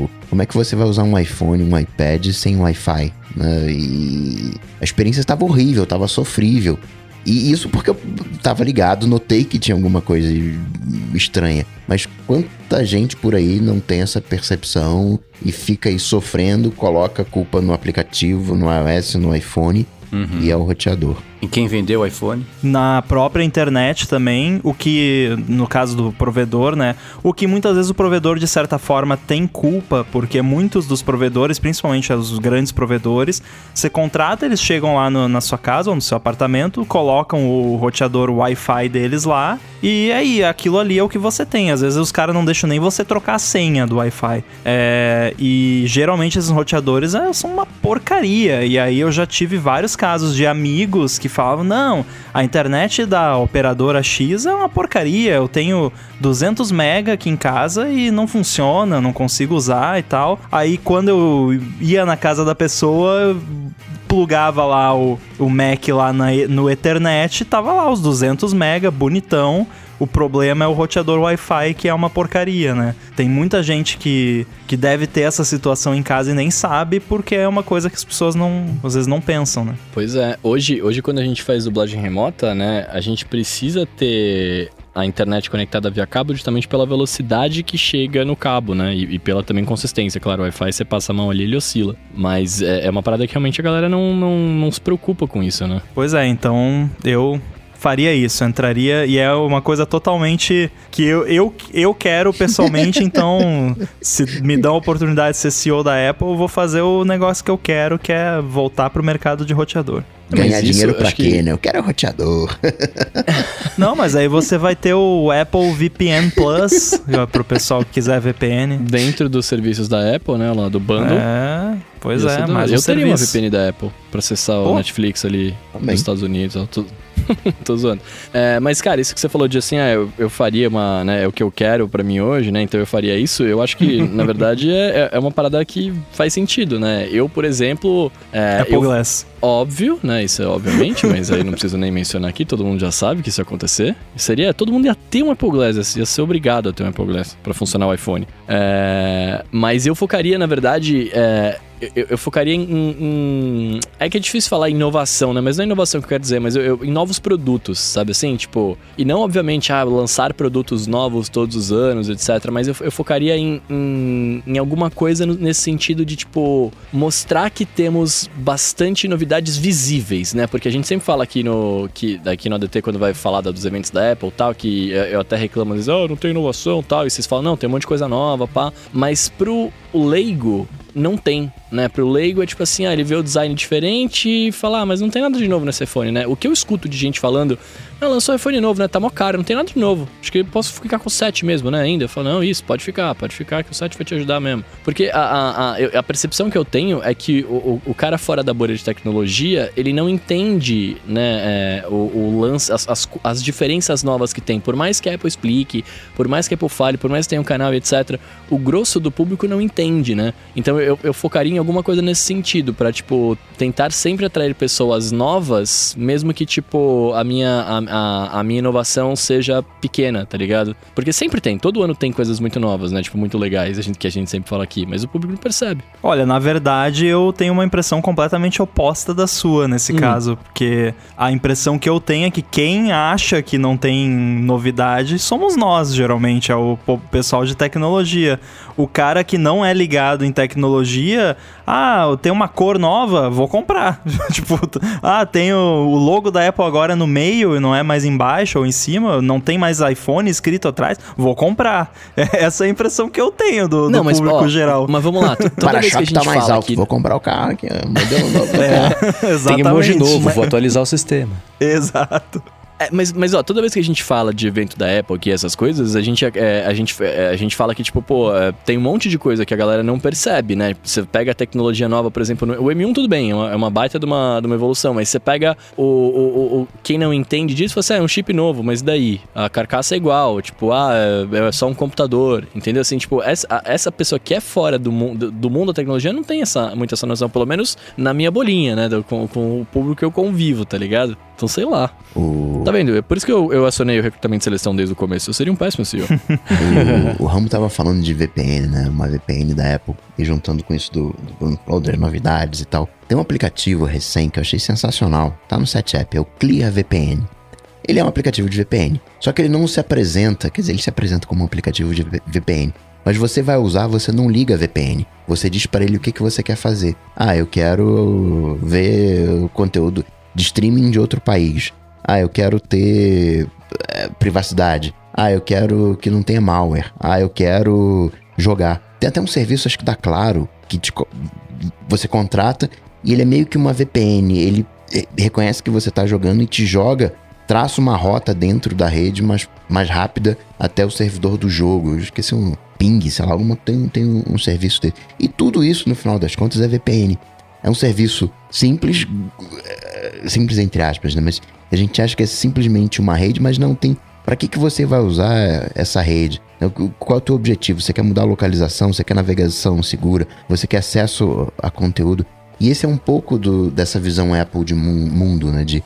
o- como é que você vai usar um iPhone, um iPad sem Wi-Fi? Né? E a experiência estava horrível, estava sofrível. E isso porque eu tava ligado, notei que tinha alguma coisa estranha. Mas quanta gente por aí não tem essa percepção e fica aí sofrendo, coloca a culpa no aplicativo, no iOS, no iPhone e é o roteador. E quem vendeu o iPhone? na própria internet também, o que, no caso do provedor, né? O que muitas vezes o provedor, de certa forma, tem culpa, porque muitos dos provedores, principalmente os grandes provedores, você contrata, eles chegam lá no- na sua casa ou no seu apartamento, colocam o roteador Wi-Fi deles lá, e aí, aquilo ali é o que você tem. Às vezes os caras não deixam nem você trocar a senha do Wi-Fi. É, e geralmente esses roteadores é, são uma porcaria. E aí eu já tive vários casos de amigos que falavam: não, a internet da operadora X é uma porcaria. Eu tenho 200 mega aqui em casa e não funciona, não consigo usar e tal. Aí quando eu ia na casa da pessoa, plugava lá o, o Mac lá na, no Ethernet, tava lá os 200 mega, bonitão. O problema é o roteador Wi-Fi, que é uma porcaria, né? Tem muita gente que, que deve ter essa situação em casa e nem sabe, porque é uma coisa que as pessoas não, às vezes não pensam, né? Pois é, hoje, hoje quando a gente faz dublagem remota, né, a gente precisa ter a internet conectada via cabo justamente pela velocidade que chega no cabo, né? E, e pela também consistência. Claro, o Wi-Fi você passa a mão ali, ele oscila. Mas é, é uma parada que realmente a galera não, não, não se preocupa com isso, né? Pois é, então eu faria isso, entraria e é uma coisa totalmente que eu, eu, eu quero pessoalmente, então se me dão a oportunidade de ser CEO da Apple, eu vou fazer o negócio que eu quero, que é voltar pro mercado de roteador. Ganhar isso, dinheiro pra quê, que- né? Eu quero roteador. Não, mas aí você vai ter o Apple VPN Plus, pro pessoal que quiser VPN. Dentro dos serviços da Apple, né, lá do bundle. É, pois ia é, mas um Eu teria uma. VPN da Apple pra acessar Pô. o Netflix ali Também. nos Estados Unidos. ó, Tô, zoando. É, mas, cara, isso que você falou de assim, ah, eu, eu faria uma, né, é o que eu quero pra mim hoje, né? Então eu faria isso. Eu acho que, na verdade, é, é uma parada que faz sentido, né? Eu, por exemplo, é, Apple eu, Glass. óbvio, né? Isso é obviamente, mas aí não preciso nem mencionar aqui, todo mundo já sabe que isso ia acontecer. Seria, todo mundo ia ter um Apple Glass, ia ser obrigado a ter um Apple Glass pra funcionar o iPhone. É, mas eu focaria, na verdade, é, eu, eu focaria em, em- É que é difícil falar inovação, né? Mas não é inovação que eu quero dizer, mas eu, eu- em novos produtos, sabe assim? Tipo, e não, obviamente, ah, lançar produtos novos todos os anos, etc. Mas eu, eu focaria em, em, em alguma coisa nesse sentido de, tipo, mostrar que temos bastante novidades visíveis, né? Porque a gente sempre fala aqui no, que, aqui no ADT, quando vai falar dos eventos da Apple tal, que eu até reclamo, às vezes, oh, não tem inovação tal, e vocês falam, não, tem um monte de coisa nova, pá. Mas pro leigo, não tem. Né? Pro leigo é tipo assim, ah, ele vê o design diferente e fala, ah, mas não tem nada de novo nesse iPhone, né? O que eu escuto de gente falando, ah, lançou um iPhone novo, né? Tá mó caro, não tem nada de novo. Acho que eu posso ficar com o 7 mesmo, né? Ainda. Eu falo, não, isso, pode ficar, pode ficar, que o 7 vai te ajudar mesmo. Porque a, a, a, a percepção que eu tenho é que o, o, o cara fora da bolha de tecnologia, ele não entende, né, é, o, o lance, as, as, as diferenças novas que tem. Por mais que a Apple explique, por mais que a Apple fale, por mais que tenha um canal e etc., o grosso do público não entende, né? Então eu, eu focaria alguma coisa nesse sentido, pra, tipo, tentar sempre atrair pessoas novas, mesmo que, tipo, a minha, a, a, a minha inovação seja pequena, tá ligado? Porque sempre tem, todo ano tem coisas muito novas, né? Tipo, muito legais, a gente, que a gente sempre fala aqui, mas o público não percebe. Olha, na verdade, eu tenho uma impressão completamente oposta da sua nesse caso, porque a impressão que eu tenho é que quem acha que não tem novidade somos nós, geralmente, é o pessoal de tecnologia. O cara que não é ligado em tecnologia, ah, tem uma cor nova, vou comprar. tipo, ah, tem o, o logo da Apple agora no meio e não é mais embaixo ou em cima, não tem mais iPhone escrito atrás, vou comprar. Essa é a impressão que eu tenho do, do público ó, geral. Mas vamos lá, toda vez que a Para-choque gente tá mais fala alto. aqui... Vou comprar o carro aqui, modelo novo. É, Tem exatamente. emoji novo, mas- vou atualizar o sistema. Exato. É, mas, mas ó, toda vez que a gente fala de evento da Apple e essas coisas, a gente, é, a gente, é, a gente fala que, tipo, pô, é, tem um monte de coisa que a galera não percebe, né? Você pega a tecnologia nova, por exemplo, no- o M1 tudo bem, é uma, é uma baita de uma, de uma evolução, mas você pega o, o, o- quem não entende disso, você é um chip novo, mas daí? A carcaça é igual, tipo, ah, é, é só um computador, entendeu? Assim, tipo, essa, a- essa pessoa que é fora do, mundo do mundo da tecnologia não tem essa, muito essa noção, pelo menos na minha bolinha, né? do- com, com o público que eu convivo, tá ligado? Então, sei lá. O, Tá vendo? É por isso que eu, eu acionei o recrutamento de seleção desde o começo. Eu seria um péssimo CEO. o, o Ramo tava falando de VPN, né? Uma VPN da Apple. E juntando com isso do, do Bruno novidades e tal. Tem um aplicativo recém que eu achei sensacional. Tá no site app, é o Clear VPN. Ele é um aplicativo de VPN. Só que ele não se apresenta, quer dizer, ele se apresenta como um aplicativo de VPN. Mas você vai usar, você não liga a VPN. Você diz para ele o que, que você quer fazer. Ah, eu quero ver o conteúdo de streaming de outro país. Ah, eu quero ter eh, privacidade. Ah, eu quero que não tenha malware. Ah, eu quero jogar. Tem até um serviço, acho que da Claro, que te você contrata e ele é meio que uma VPN. Ele eh, reconhece que você está jogando e te joga, traça uma rota dentro da rede mais, mais rápida até o servidor do jogo. Eu esqueci um ping, sei lá, alguma, tem, tem um, um serviço dele. E tudo isso, no final das contas, é VPN. É um serviço simples, eh, simples entre aspas, né? Mas a gente acha que é simplesmente uma rede, mas não tem. Para que, que você vai usar essa rede? Né, Qual é o teu objetivo? Você quer mudar a localização? Você quer navegação segura? Você quer acesso a conteúdo? E esse é um pouco do- dessa visão Apple de mu- mundo, né? De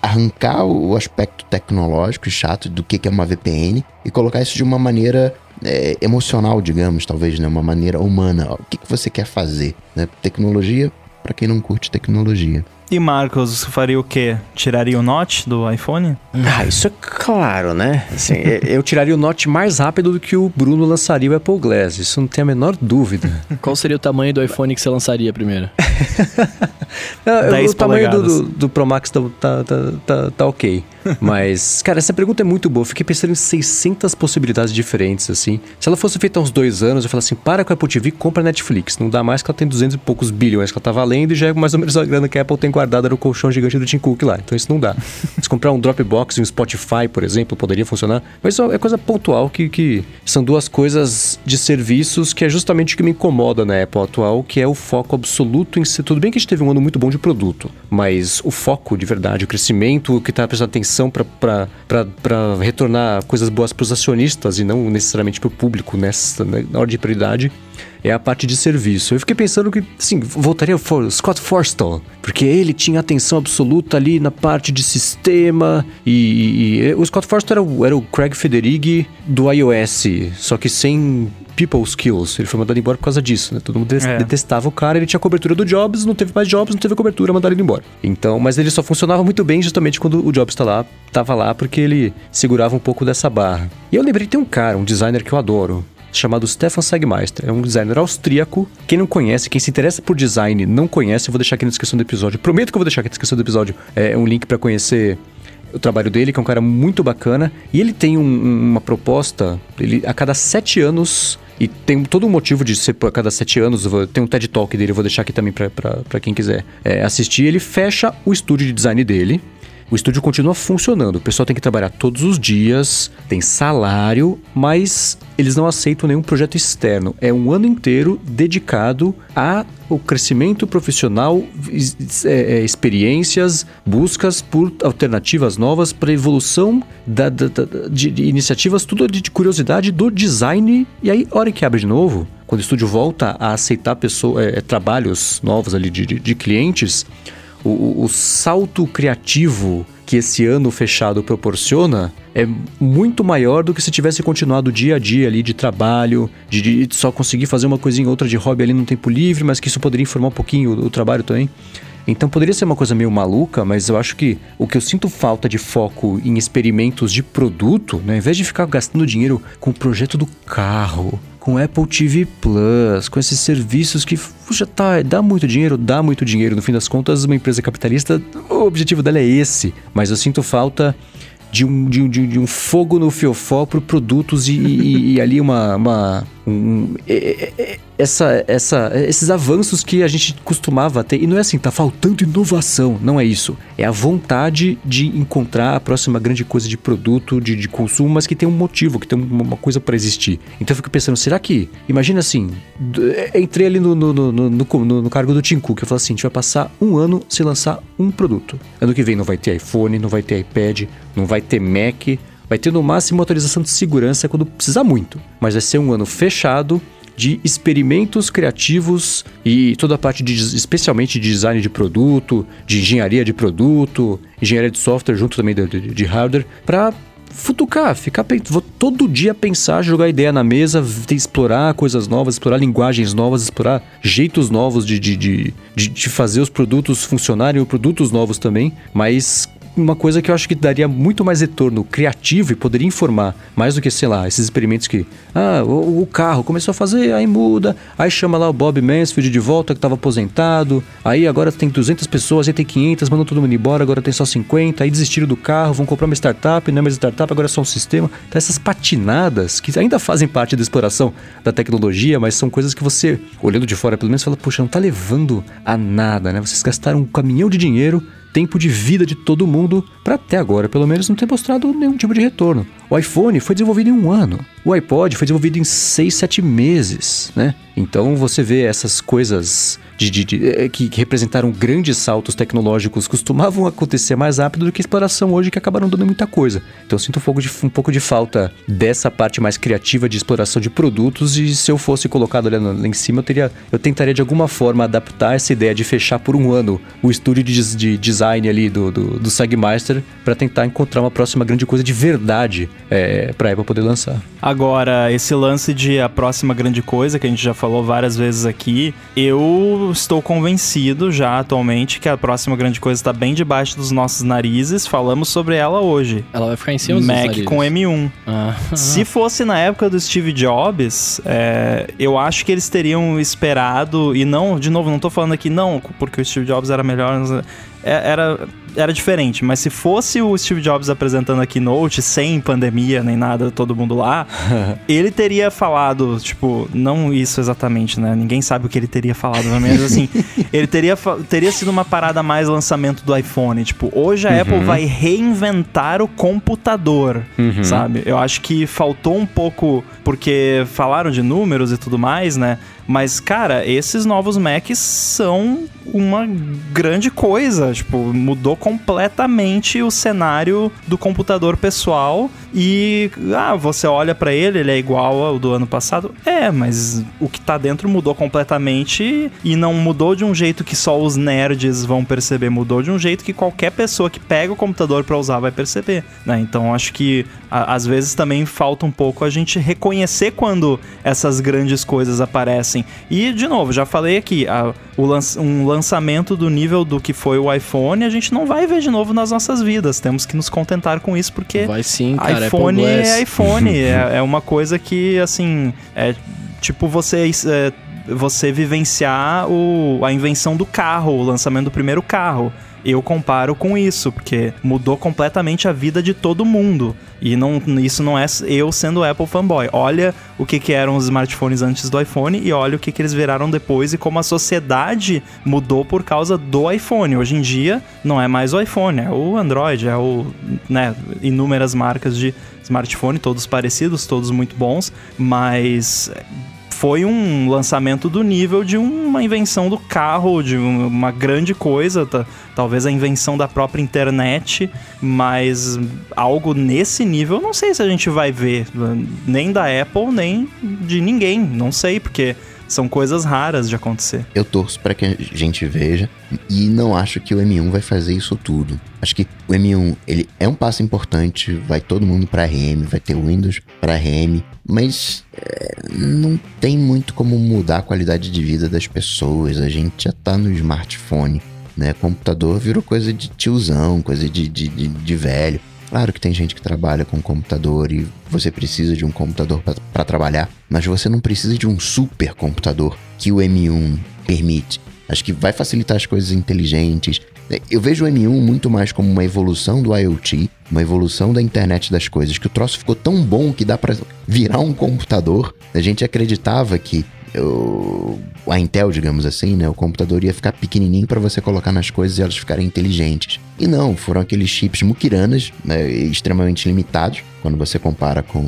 arrancar o aspecto tecnológico e chato do que, que é uma VPN e colocar isso de uma maneira é, emocional, digamos, talvez, né? Uma maneira humana. O que, que você quer fazer? Né? Tecnologia, para quem não curte tecnologia. E Marcos, faria o quê? Tiraria o Note do iPhone? Ah, isso é claro, né? Assim, eu- tiraria o Note mais rápido do que o Bruno lançaria o Apple Glass. Isso não tem a menor dúvida. Qual seria o tamanho do iPhone que você lançaria primeiro? 10 o tamanho do, do, do Pro Max tá, tá, tá, tá, tá ok. Mas, cara, essa pergunta é muito boa. Eu fiquei pensando em 600 possibilidades diferentes, assim. Se ela fosse feita há uns dois anos, eu falaria assim, para com a Apple TV, compra a Netflix. Não dá mais que ela tem 200 e poucos bilhões que ela tá valendo e já é mais ou menos a grana que a Apple tem guardada no colchão gigante do Tim Cook lá. Então isso não dá. Se comprar um Dropbox e um Spotify, por exemplo, poderia funcionar. Mas isso é coisa pontual que, que são duas coisas de serviços que é justamente o que me incomoda na Apple atual, que é o foco absoluto em ser. Tudo bem que a gente teve um ano muito bom de produto, mas o foco de verdade, o crescimento, o que tá prestando atenção para retornar coisas boas para os acionistas e não necessariamente para o público nessa né, na ordem de prioridade. É a parte de serviço. Eu fiquei pensando que, assim, voltaria ao For- Scott Forstall, porque ele tinha atenção absoluta ali na parte de sistema. E, e- e- o Scott Forstall era o, era o Craig Federighi do iOS, só que sem people skills. Ele foi mandado embora por causa disso, né? Todo mundo É. detestava o cara, ele tinha cobertura do Jobs, não teve mais Jobs, não teve cobertura, mandaram ele embora. Então, mas ele só funcionava muito bem justamente quando o Jobs tá lá, tava lá, porque ele segurava um pouco dessa barra. E eu lembrei que tem um cara, um designer que eu adoro, chamado Stefan Sagmeister. É um designer austríaco. Quem não conhece, quem se interessa por design não conhece, eu vou deixar aqui na descrição do episódio. Prometo que eu vou deixar aqui na descrição do episódio é, um link para conhecer o trabalho dele, que é um cara muito bacana. E ele tem um- um- uma proposta, ele a cada sete anos E tem todo um motivo de ser a cada sete anos. Tem um TED Talk dele, eu vou deixar aqui também para quem quiser é, assistir. Ele fecha o estúdio de design dele. O estúdio continua funcionando, o pessoal tem que trabalhar todos os dias, tem salário, mas eles não aceitam nenhum projeto externo. É um ano inteiro dedicado a o crescimento profissional, é, é, experiências, buscas por alternativas novas para evolução da, da, da, de, iniciativas, tudo de curiosidade do design. E aí, hora que abre de novo, quando o estúdio volta a aceitar pessoa, é, trabalhos novos ali de, de, de clientes, o, o salto criativo que esse ano fechado proporciona é muito maior do que se tivesse continuado dia a dia ali de trabalho, de, de só conseguir fazer uma coisinha ou outra de hobby ali no tempo livre, mas que isso poderia informar um pouquinho o, o trabalho também. Então poderia ser uma coisa meio maluca, mas eu acho que o que eu sinto falta de foco em experimentos de produto, né, ao invés de ficar gastando dinheiro com o projeto do carro, com Apple TV Plus, com esses serviços que, puxa, tá, dá muito dinheiro, dá muito dinheiro. No fim das contas, uma empresa capitalista, o objetivo dela é esse. Mas eu sinto falta de um, de, de, de um fogo no fiofó para produtos e, e, e, ali uma, uma um, essa, essa, esses avanços que a gente costumava ter. E não é assim, tá faltando inovação. Não é isso. É a vontade de encontrar a próxima grande coisa de produto, de, de consumo, mas que tem um motivo, que tem uma coisa para existir. Então eu fico pensando, será que. Imagina assim, entrei ali no, no, no, no, no, cargo do Tim Cook, eu falo assim: a gente vai passar um ano sem lançar um produto. Ano que vem não vai ter iPhone, não vai ter iPad, não vai ter Mac Vai ter no máximo atualização de segurança quando precisar muito, mas vai ser um ano fechado de experimentos criativos e toda a parte de especialmente de design de produto, de engenharia de produto, engenharia de software junto também de, de, de hardware para futucar, ficar vou todo dia pensar, jogar ideia na mesa, explorar coisas novas, explorar linguagens novas, explorar jeitos novos de, de, de, de, fazer os produtos funcionarem, produtos novos também, mas uma coisa que eu acho que daria muito mais retorno criativo e poderia informar, mais do que, sei lá, esses experimentos que. Ah, o, o carro começou a fazer, aí muda, aí chama lá o Bob Mansfield de volta que estava aposentado, aí agora tem 200 pessoas, aí tem 500, mandam todo mundo embora, agora tem só 50, aí desistiram do carro, vão comprar uma startup, não é mais startup, agora é só um sistema. Então essas patinadas que ainda fazem parte da exploração da tecnologia, mas são coisas que você, olhando de fora pelo menos, fala, puxa, não tá levando a nada, né? Vocês gastaram um caminhão de dinheiro tempo de vida de todo mundo para até agora, pelo menos, não ter mostrado nenhum tipo de retorno. O iPhone foi desenvolvido em um ano. O iPod foi desenvolvido em 6, 7 meses, né? Então você vê essas coisas de, de, de eh, que, representaram grandes saltos tecnológicos costumavam acontecer mais rápido do que a exploração hoje, que acabaram dando muita coisa. Então eu sinto um pouco, de, um pouco de falta dessa parte mais criativa de exploração de produtos e se eu fosse colocado ali lá em cima, eu, teria, eu tentaria de alguma forma adaptar essa ideia de fechar por um ano o estúdio de, de design ali do, do, do Sagmeister para tentar encontrar uma próxima grande coisa de verdade é, para a Apple poder lançar. Agora, esse lance de a próxima grande coisa, que a gente já falou várias vezes aqui, eu estou convencido já atualmente que a próxima grande coisa está bem debaixo dos nossos narizes. Falamos sobre ela hoje. Ela vai ficar em cima dos Mac com M1. Ah. Se fosse na época do Steve Jobs, é, eu acho que eles teriam esperado, e não, de novo, não estou falando aqui não, porque o Steve Jobs era melhor, é, era era diferente, mas se fosse o Steve Jobs apresentando a keynote sem pandemia nem nada, todo mundo lá, ele teria falado, tipo, não isso exatamente, né? Ninguém sabe o que ele teria falado, mas assim, ele teria, teria sido uma parada mais lançamento do iPhone, tipo, hoje a uhum. Apple vai reinventar o computador, uhum. sabe? Eu acho que faltou um pouco, porque falaram de números e tudo mais, né? Mas, cara, esses novos Macs são uma grande coisa. Tipo, mudou completamente o cenário do computador pessoal. E, ah, você olha para ele, ele é igual ao do ano passado. É, mas o que tá dentro mudou completamente e não mudou de um jeito que só os nerds vão perceber. Mudou de um jeito que qualquer pessoa que pega o computador para usar vai perceber, né? Então, acho que a, às vezes também falta um pouco a gente reconhecer quando essas grandes coisas aparecem. E, de novo, já falei aqui, a, lan um lançamento do nível do que foi o iPhone, a gente não vai ver de novo nas nossas vidas. Temos que nos contentar com isso, porque vai sim, cara, iPhone é iPhone. é, é uma coisa que, assim, é tipo você. É, você vivenciar o, a invenção do carro, o lançamento do primeiro carro. Eu comparo com isso, porque mudou completamente a vida de todo mundo. E não, isso não é eu sendo Apple fanboy. Olha o que, que eram os smartphones antes do iPhone e olha o que, que eles viraram depois e como a sociedade mudou por causa do iPhone. Hoje em dia não é mais o iPhone, é o Android, é o, né, inúmeras marcas de smartphone, todos parecidos, todos muito bons, mas foi um lançamento do nível de uma invenção do carro, de uma grande coisa, tá? talvez a invenção da própria internet, mas algo nesse nível, não sei se a gente vai ver, nem da Apple, nem de ninguém, não sei, porque são coisas raras de acontecer. Eu torço para que a gente veja e não acho que o M1 vai fazer isso tudo. Acho que o M1 ele é um passo importante, vai todo mundo para RM, vai ter Windows para RM, mas é, não tem muito como mudar a qualidade de vida das pessoas. A gente já tá no smartphone, né? Computador virou coisa de tiozão, coisa de, de, de, de velho. Claro que tem gente que trabalha com computador e você precisa de um computador para trabalhar, mas você não precisa de um super computador que o M1 permite. Acho que vai facilitar as coisas inteligentes. Eu vejo o M1 muito mais como uma evolução do IoT, uma evolução da internet das coisas, que o troço ficou tão bom que dá para virar um computador. A gente acreditava que o, a Intel, digamos assim, né? O computador ia ficar pequenininho para você colocar nas coisas e elas ficarem inteligentes. E não, foram aqueles chips mukiranas, né, extremamente limitados, quando você compara com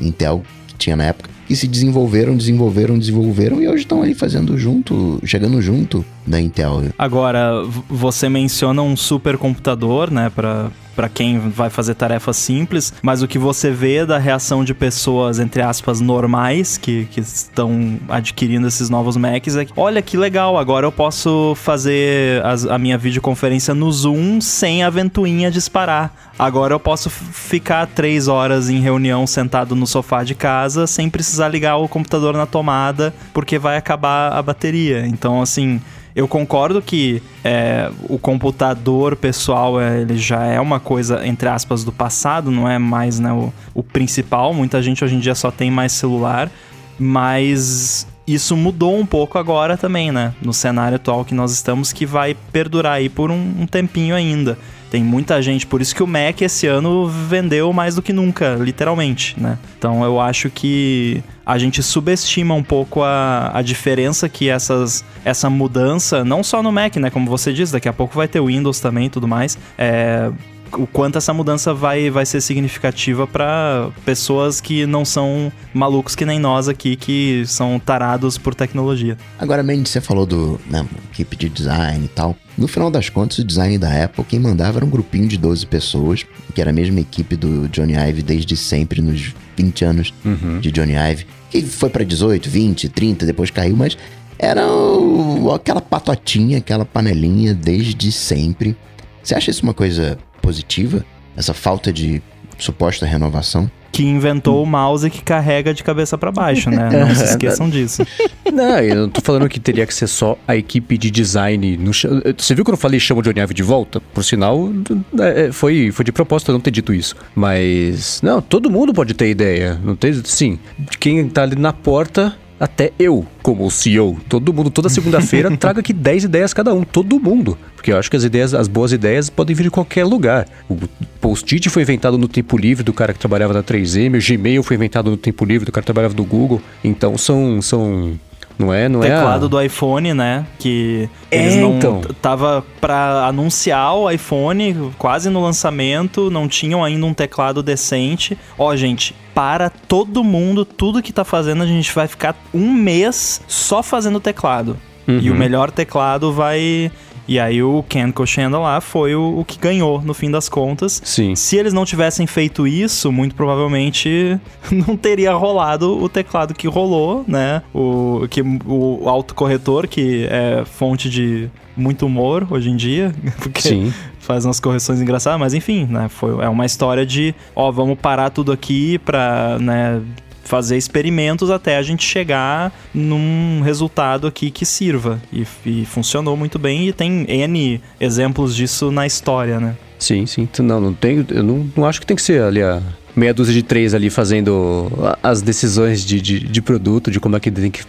Intel, que tinha na época, que se desenvolveram, desenvolveram, desenvolveram e hoje estão aí fazendo junto, chegando junto da Intel. Agora, você menciona um supercomputador, né, para para quem vai fazer tarefas simples, mas o que você vê da reação de pessoas, entre aspas, normais, que, que estão adquirindo esses novos Macs é que, olha que legal, agora eu posso fazer as, a minha videoconferência no Zoom sem a ventoinha disparar. Agora eu posso ficar três horas em reunião sentado no sofá de casa sem precisar ligar o computador na tomada, porque vai acabar a bateria. Então, assim, eu concordo que é, o computador pessoal é, ele já é uma coisa, entre aspas, do passado, não é mais né, o, o principal. Muita gente hoje em dia só tem mais celular, mas isso mudou um pouco agora também, né? No cenário atual que nós estamos, que vai perdurar aí por um, um tempinho ainda. Tem muita gente, por isso que o Mac esse ano vendeu mais do que nunca, literalmente, né? Então eu acho que a gente subestima um pouco a, a diferença que essas, essa mudança, não só no Mac, né? Como você diz, daqui a pouco vai ter o Windows também e tudo mais. É, o quanto essa mudança vai, vai ser significativa para pessoas que não são malucos que nem nós aqui, que são tarados por tecnologia. Agora, Mendes, você falou do né, equipe de design e tal. No final das contas, o design da Apple, quem mandava era um grupinho de 12 pessoas, que era a mesma equipe do Johnny Ive desde sempre, nos 20 anos uhum. de Johnny Ive, que foi para 18, 20, 30, depois caiu, mas era o, aquela patotinha, aquela panelinha desde sempre. Você acha isso uma coisa positiva? Essa falta de suposta renovação? que inventou o mouse que carrega de cabeça para baixo, né? Não se esqueçam disso. Não, eu não tô falando que teria que ser só a equipe de design. No... Você viu que eu falei chama o Johnny Ive de volta? Por sinal, é, foi, foi de propósito eu não ter dito isso. Mas, não, todo mundo pode ter ideia. Não tem, sim. Quem tá ali na porta até eu, como CEO, todo mundo, toda segunda-feira, traga aqui 10 ideias cada um, todo mundo. Porque eu acho que as ideias, as boas ideias podem vir de qualquer lugar. O Post-it foi inventado no tempo livre do cara que trabalhava na 3M, o Gmail foi inventado no tempo livre do cara que trabalhava no Google. Então são, são não é, não teclado é a... do iPhone, né? Que eles é, não então. tava para anunciar o iPhone quase no lançamento, não tinham ainda um teclado decente. Ó, gente, para todo mundo, tudo que tá fazendo, a gente vai ficar um mês só fazendo teclado. Uhum. E o uhum. melhor teclado vai e aí o Ken Koshenda lá foi o, o, que ganhou, no fim das contas. Sim. Se eles não tivessem feito isso, muito provavelmente não teria rolado o teclado que rolou, né? O, que, o autocorretor, que é fonte de muito humor hoje em dia. Porque Sim faz umas correções engraçadas, mas enfim, né? Foi, é uma história de, ó, vamos parar tudo aqui pra, né, fazer experimentos até a gente chegar num resultado aqui que sirva. E, e funcionou muito bem e tem N exemplos disso na história, né? Sim, sim. Não, não tem. Eu não, não acho que tem que ser ali a meia dúzia de três ali fazendo as decisões de, de, de produto, de como é que tem que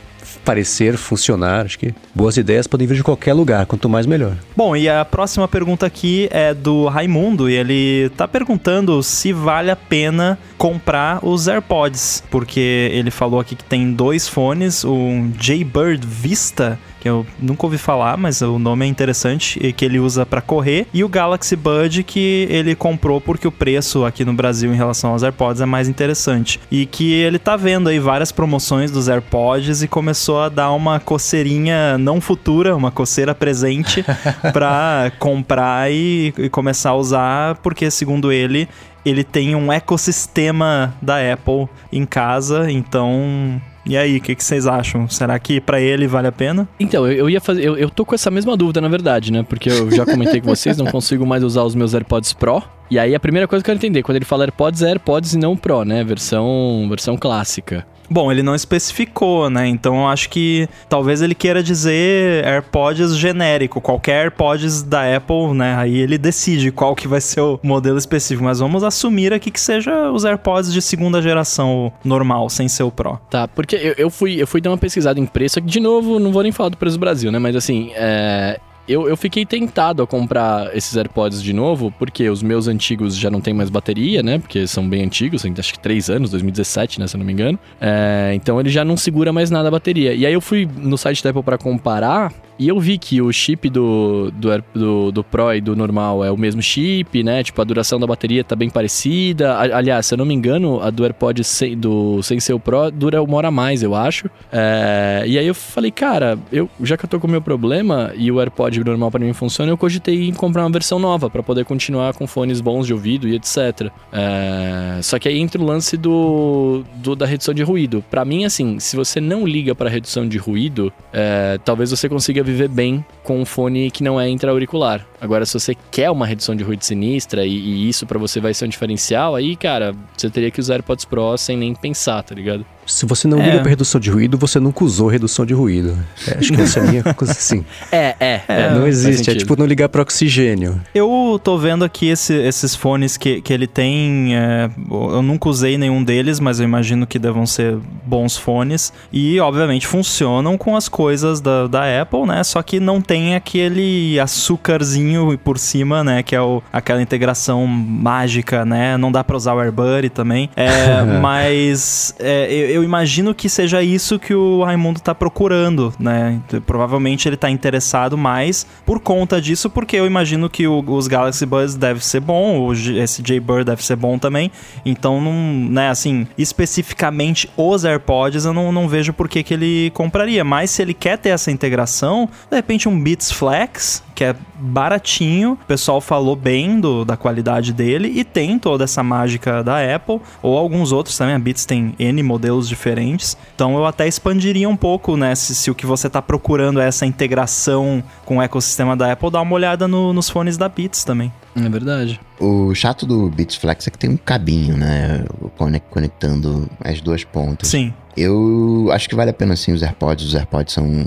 parecer, funcionar. Acho que boas ideias podem vir de qualquer lugar, quanto mais melhor. Bom, e a próxima pergunta aqui é do Raimundo e ele tá perguntando se vale a pena comprar os AirPods, porque ele falou aqui que tem dois fones, um Jaybird Vista que eu nunca ouvi falar, mas o nome é interessante, e que ele usa para correr, e o Galaxy Bud que ele comprou porque o preço aqui no Brasil em relação aos AirPods é mais interessante. E que ele tá vendo aí várias promoções dos AirPods e começou a dar uma coceirinha não futura, uma coceira presente para comprar e, e começar a usar, porque segundo ele, ele tem um ecossistema da Apple em casa, então e aí, o que, que, vocês acham? Será que para ele vale a pena? Então, eu, eu ia fazer. Eu, eu tô com essa mesma dúvida, na verdade, né? Porque eu já comentei com vocês, não consigo mais usar os meus AirPods Pro. E aí a primeira coisa que eu quero entender, quando ele fala AirPods, é AirPods e não Pro, né? Versão, versão clássica. Bom, ele não especificou, né? Então eu acho que talvez ele queira dizer AirPods genérico, qualquer AirPods da Apple, né? Aí ele decide qual que vai ser o modelo específico, mas vamos assumir aqui que seja os AirPods de segunda geração normal, sem ser o Pro. Tá, porque eu, eu fui, eu fui dar uma pesquisada em preço, de novo, não vou nem falar do preço do Brasil, né? Mas assim, é, eu, eu fiquei tentado a comprar esses AirPods de novo, porque os meus antigos já não tem mais bateria, né? Porque são bem antigos, acho que 3 anos, 2017, né? Se eu não me engano. É, então ele já não segura mais nada a bateria. E aí eu fui no site da Apple para comparar e eu vi que o chip do, do, do, do, Pro e do normal é o mesmo chip, né? Tipo, a duração da bateria tá bem parecida. Aliás, se eu não me engano, a do AirPod sem, do, sem ser o Pro dura uma hora mais, eu acho. É, e aí eu falei, cara, eu, já que eu tô com o meu problema e o AirPod normal para mim funciona, eu cogitei em comprar uma versão nova para poder continuar com fones bons de ouvido e etc. É, só que aí entra o lance do, do da redução de ruído. Para mim, assim, se você não liga para redução de ruído, é, talvez você consiga viver bem com um fone que não é intra-auricular. Agora, se você quer uma redução de ruído sinistra e, e isso para você vai ser um diferencial, aí, cara, você teria que usar AirPods Pro sem nem pensar, tá ligado? Se você não liga é. pra redução de ruído, você nunca usou redução de ruído. É, acho que essa é a minha coisa assim. É, é. é não existe, é tipo não ligar para oxigênio. Eu tô vendo aqui esse, esses fones que, que ele tem. É, eu nunca usei nenhum deles, mas eu imagino que devam ser bons fones. E, obviamente, funcionam com as coisas da, da Apple, né? Só que não tem aquele açúcarzinho por cima, né? Que é o, aquela integração mágica, né? Não dá pra usar o AirBuddy também. É, mas é, eu eu imagino que seja isso que o Raimundo tá procurando, né? Provavelmente ele tá interessado mais por conta disso, porque eu imagino que o, os Galaxy Buds deve ser bom, o, esse Jaybird deve ser bom também. Então, não, né, assim, especificamente os AirPods, eu não, não vejo por que, que ele compraria. Mas se ele quer ter essa integração, de repente um Beats Flex, que é baratinho, o pessoal falou bem do, da qualidade dele e tem toda essa mágica da Apple, ou alguns outros também, a Beats tem N modelos diferentes. Então eu até expandiria um pouco, né, se, se o que você está procurando é essa integração com o ecossistema da Apple, dá uma olhada no, nos fones da Beats também. É verdade. O chato do Beats Flex é que tem um cabinho, né? Conectando as duas pontas. Sim. Eu acho que vale a pena sim os AirPods. Os AirPods são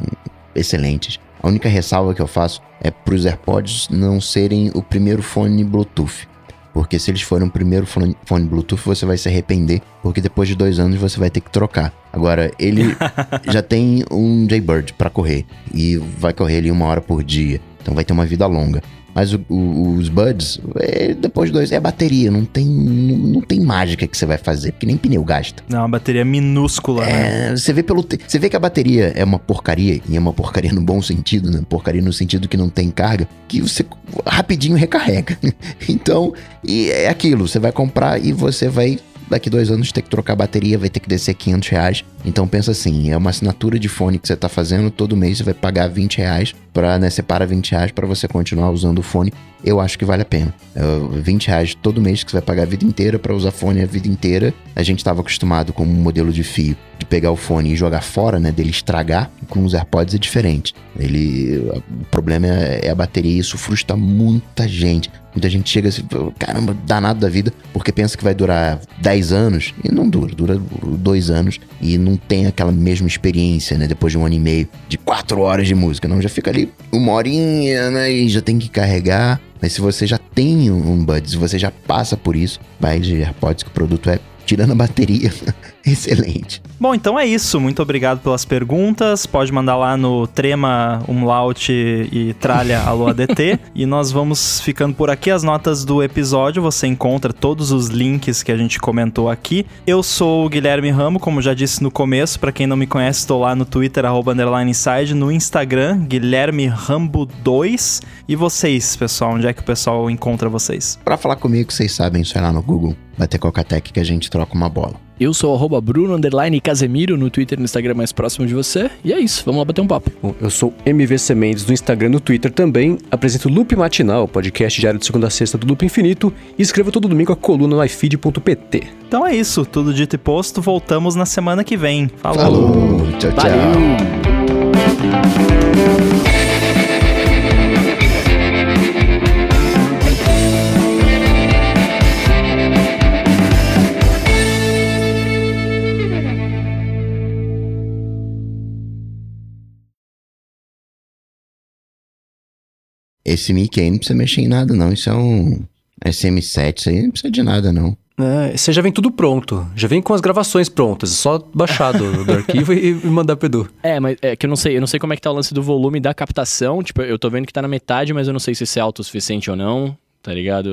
excelentes. A única ressalva que eu faço é para os AirPods não serem o primeiro fone Bluetooth. Porque se eles forem o primeiro fone, fone Bluetooth, você vai se arrepender, porque depois de dois anos você vai ter que trocar. Agora, ele já tem um Jaybird para correr, e vai correr ali uma hora por dia, então vai ter uma vida longa. Mas o, o, os buds, é, depois de dois, é bateria, não tem, não, não, tem mágica que você vai fazer, porque nem pneu gasta. Não, é uma bateria minúscula, é, né? Você vê, pelo, você vê que a bateria é uma porcaria, e é uma porcaria no bom sentido, né? Porcaria no sentido que não tem carga, que você rapidinho recarrega. então, e é aquilo, você vai comprar e você vai daqui dois anos ter que trocar a bateria, vai ter que descer 500 reais. Então pensa assim, é uma assinatura de fone que você está fazendo, todo mês você vai pagar 20 reais para, né, separa 20 reais para você continuar usando o fone. Eu acho que vale a pena. É 20 reais todo mês que você vai pagar a vida inteira para usar fone a vida inteira. A gente estava acostumado com um modelo de fio de pegar o fone e jogar fora, né, dele estragar. Com os AirPods é diferente. Ele, o problema é, é a bateria isso frustra muita gente. Muita gente chega assim, caramba, danado da vida, porque pensa que vai durar 10 anos e não dura, dura 2 anos e não tem aquela mesma experiência, né? Depois de um ano e meio, de 4 horas de música, não, já fica ali uma horinha, né? E já tem que carregar. Mas se você já tem um Buds, se você já passa por isso, vai de AirPods que o produto é tirando a bateria, excelente. Bom, então é isso. Muito obrigado pelas perguntas. Pode mandar lá no Trema, Umlaut e Tralha Alô ADT. e nós vamos ficando por aqui. As notas do episódio você encontra todos os links que a gente comentou aqui. Eu sou o Guilherme Ramo, como já disse no começo. Para quem não me conhece, estou lá no Twitter, arroba underline inside, no Instagram, Guilherme Rambo 2. E vocês, pessoal, onde é que o pessoal encontra vocês? Pra falar comigo, vocês sabem, isso é lá no Google. Bater Cocatec que a gente troca uma bola. Eu sou arroba Bruno underline Casemiro no Twitter e no Instagram mais próximo de você. E é isso, vamos lá bater um papo. Bom, eu sou MVC Mendes no Instagram e no Twitter também. Apresento o Loop Matinal, podcast diário de segunda a sexta do Loop Infinito. E escrevo todo domingo a coluna no ifeed.pt. Então é isso, tudo dito e posto. Voltamos na semana que vem. Falou! Falou, tchau, tchau. Valeu! Esse mic aí não precisa mexer em nada, não. Isso é um SM7, isso aí não precisa de nada, não. É, você já vem tudo pronto. Já vem com as gravações prontas. É só baixar do, do arquivo e, e mandar pro Edu. É, mas é que eu não sei, eu não sei como é que tá o lance do volume da captação. Tipo, eu tô vendo que tá na metade, mas eu não sei se isso é autossuficiente ou não. Tá ligado?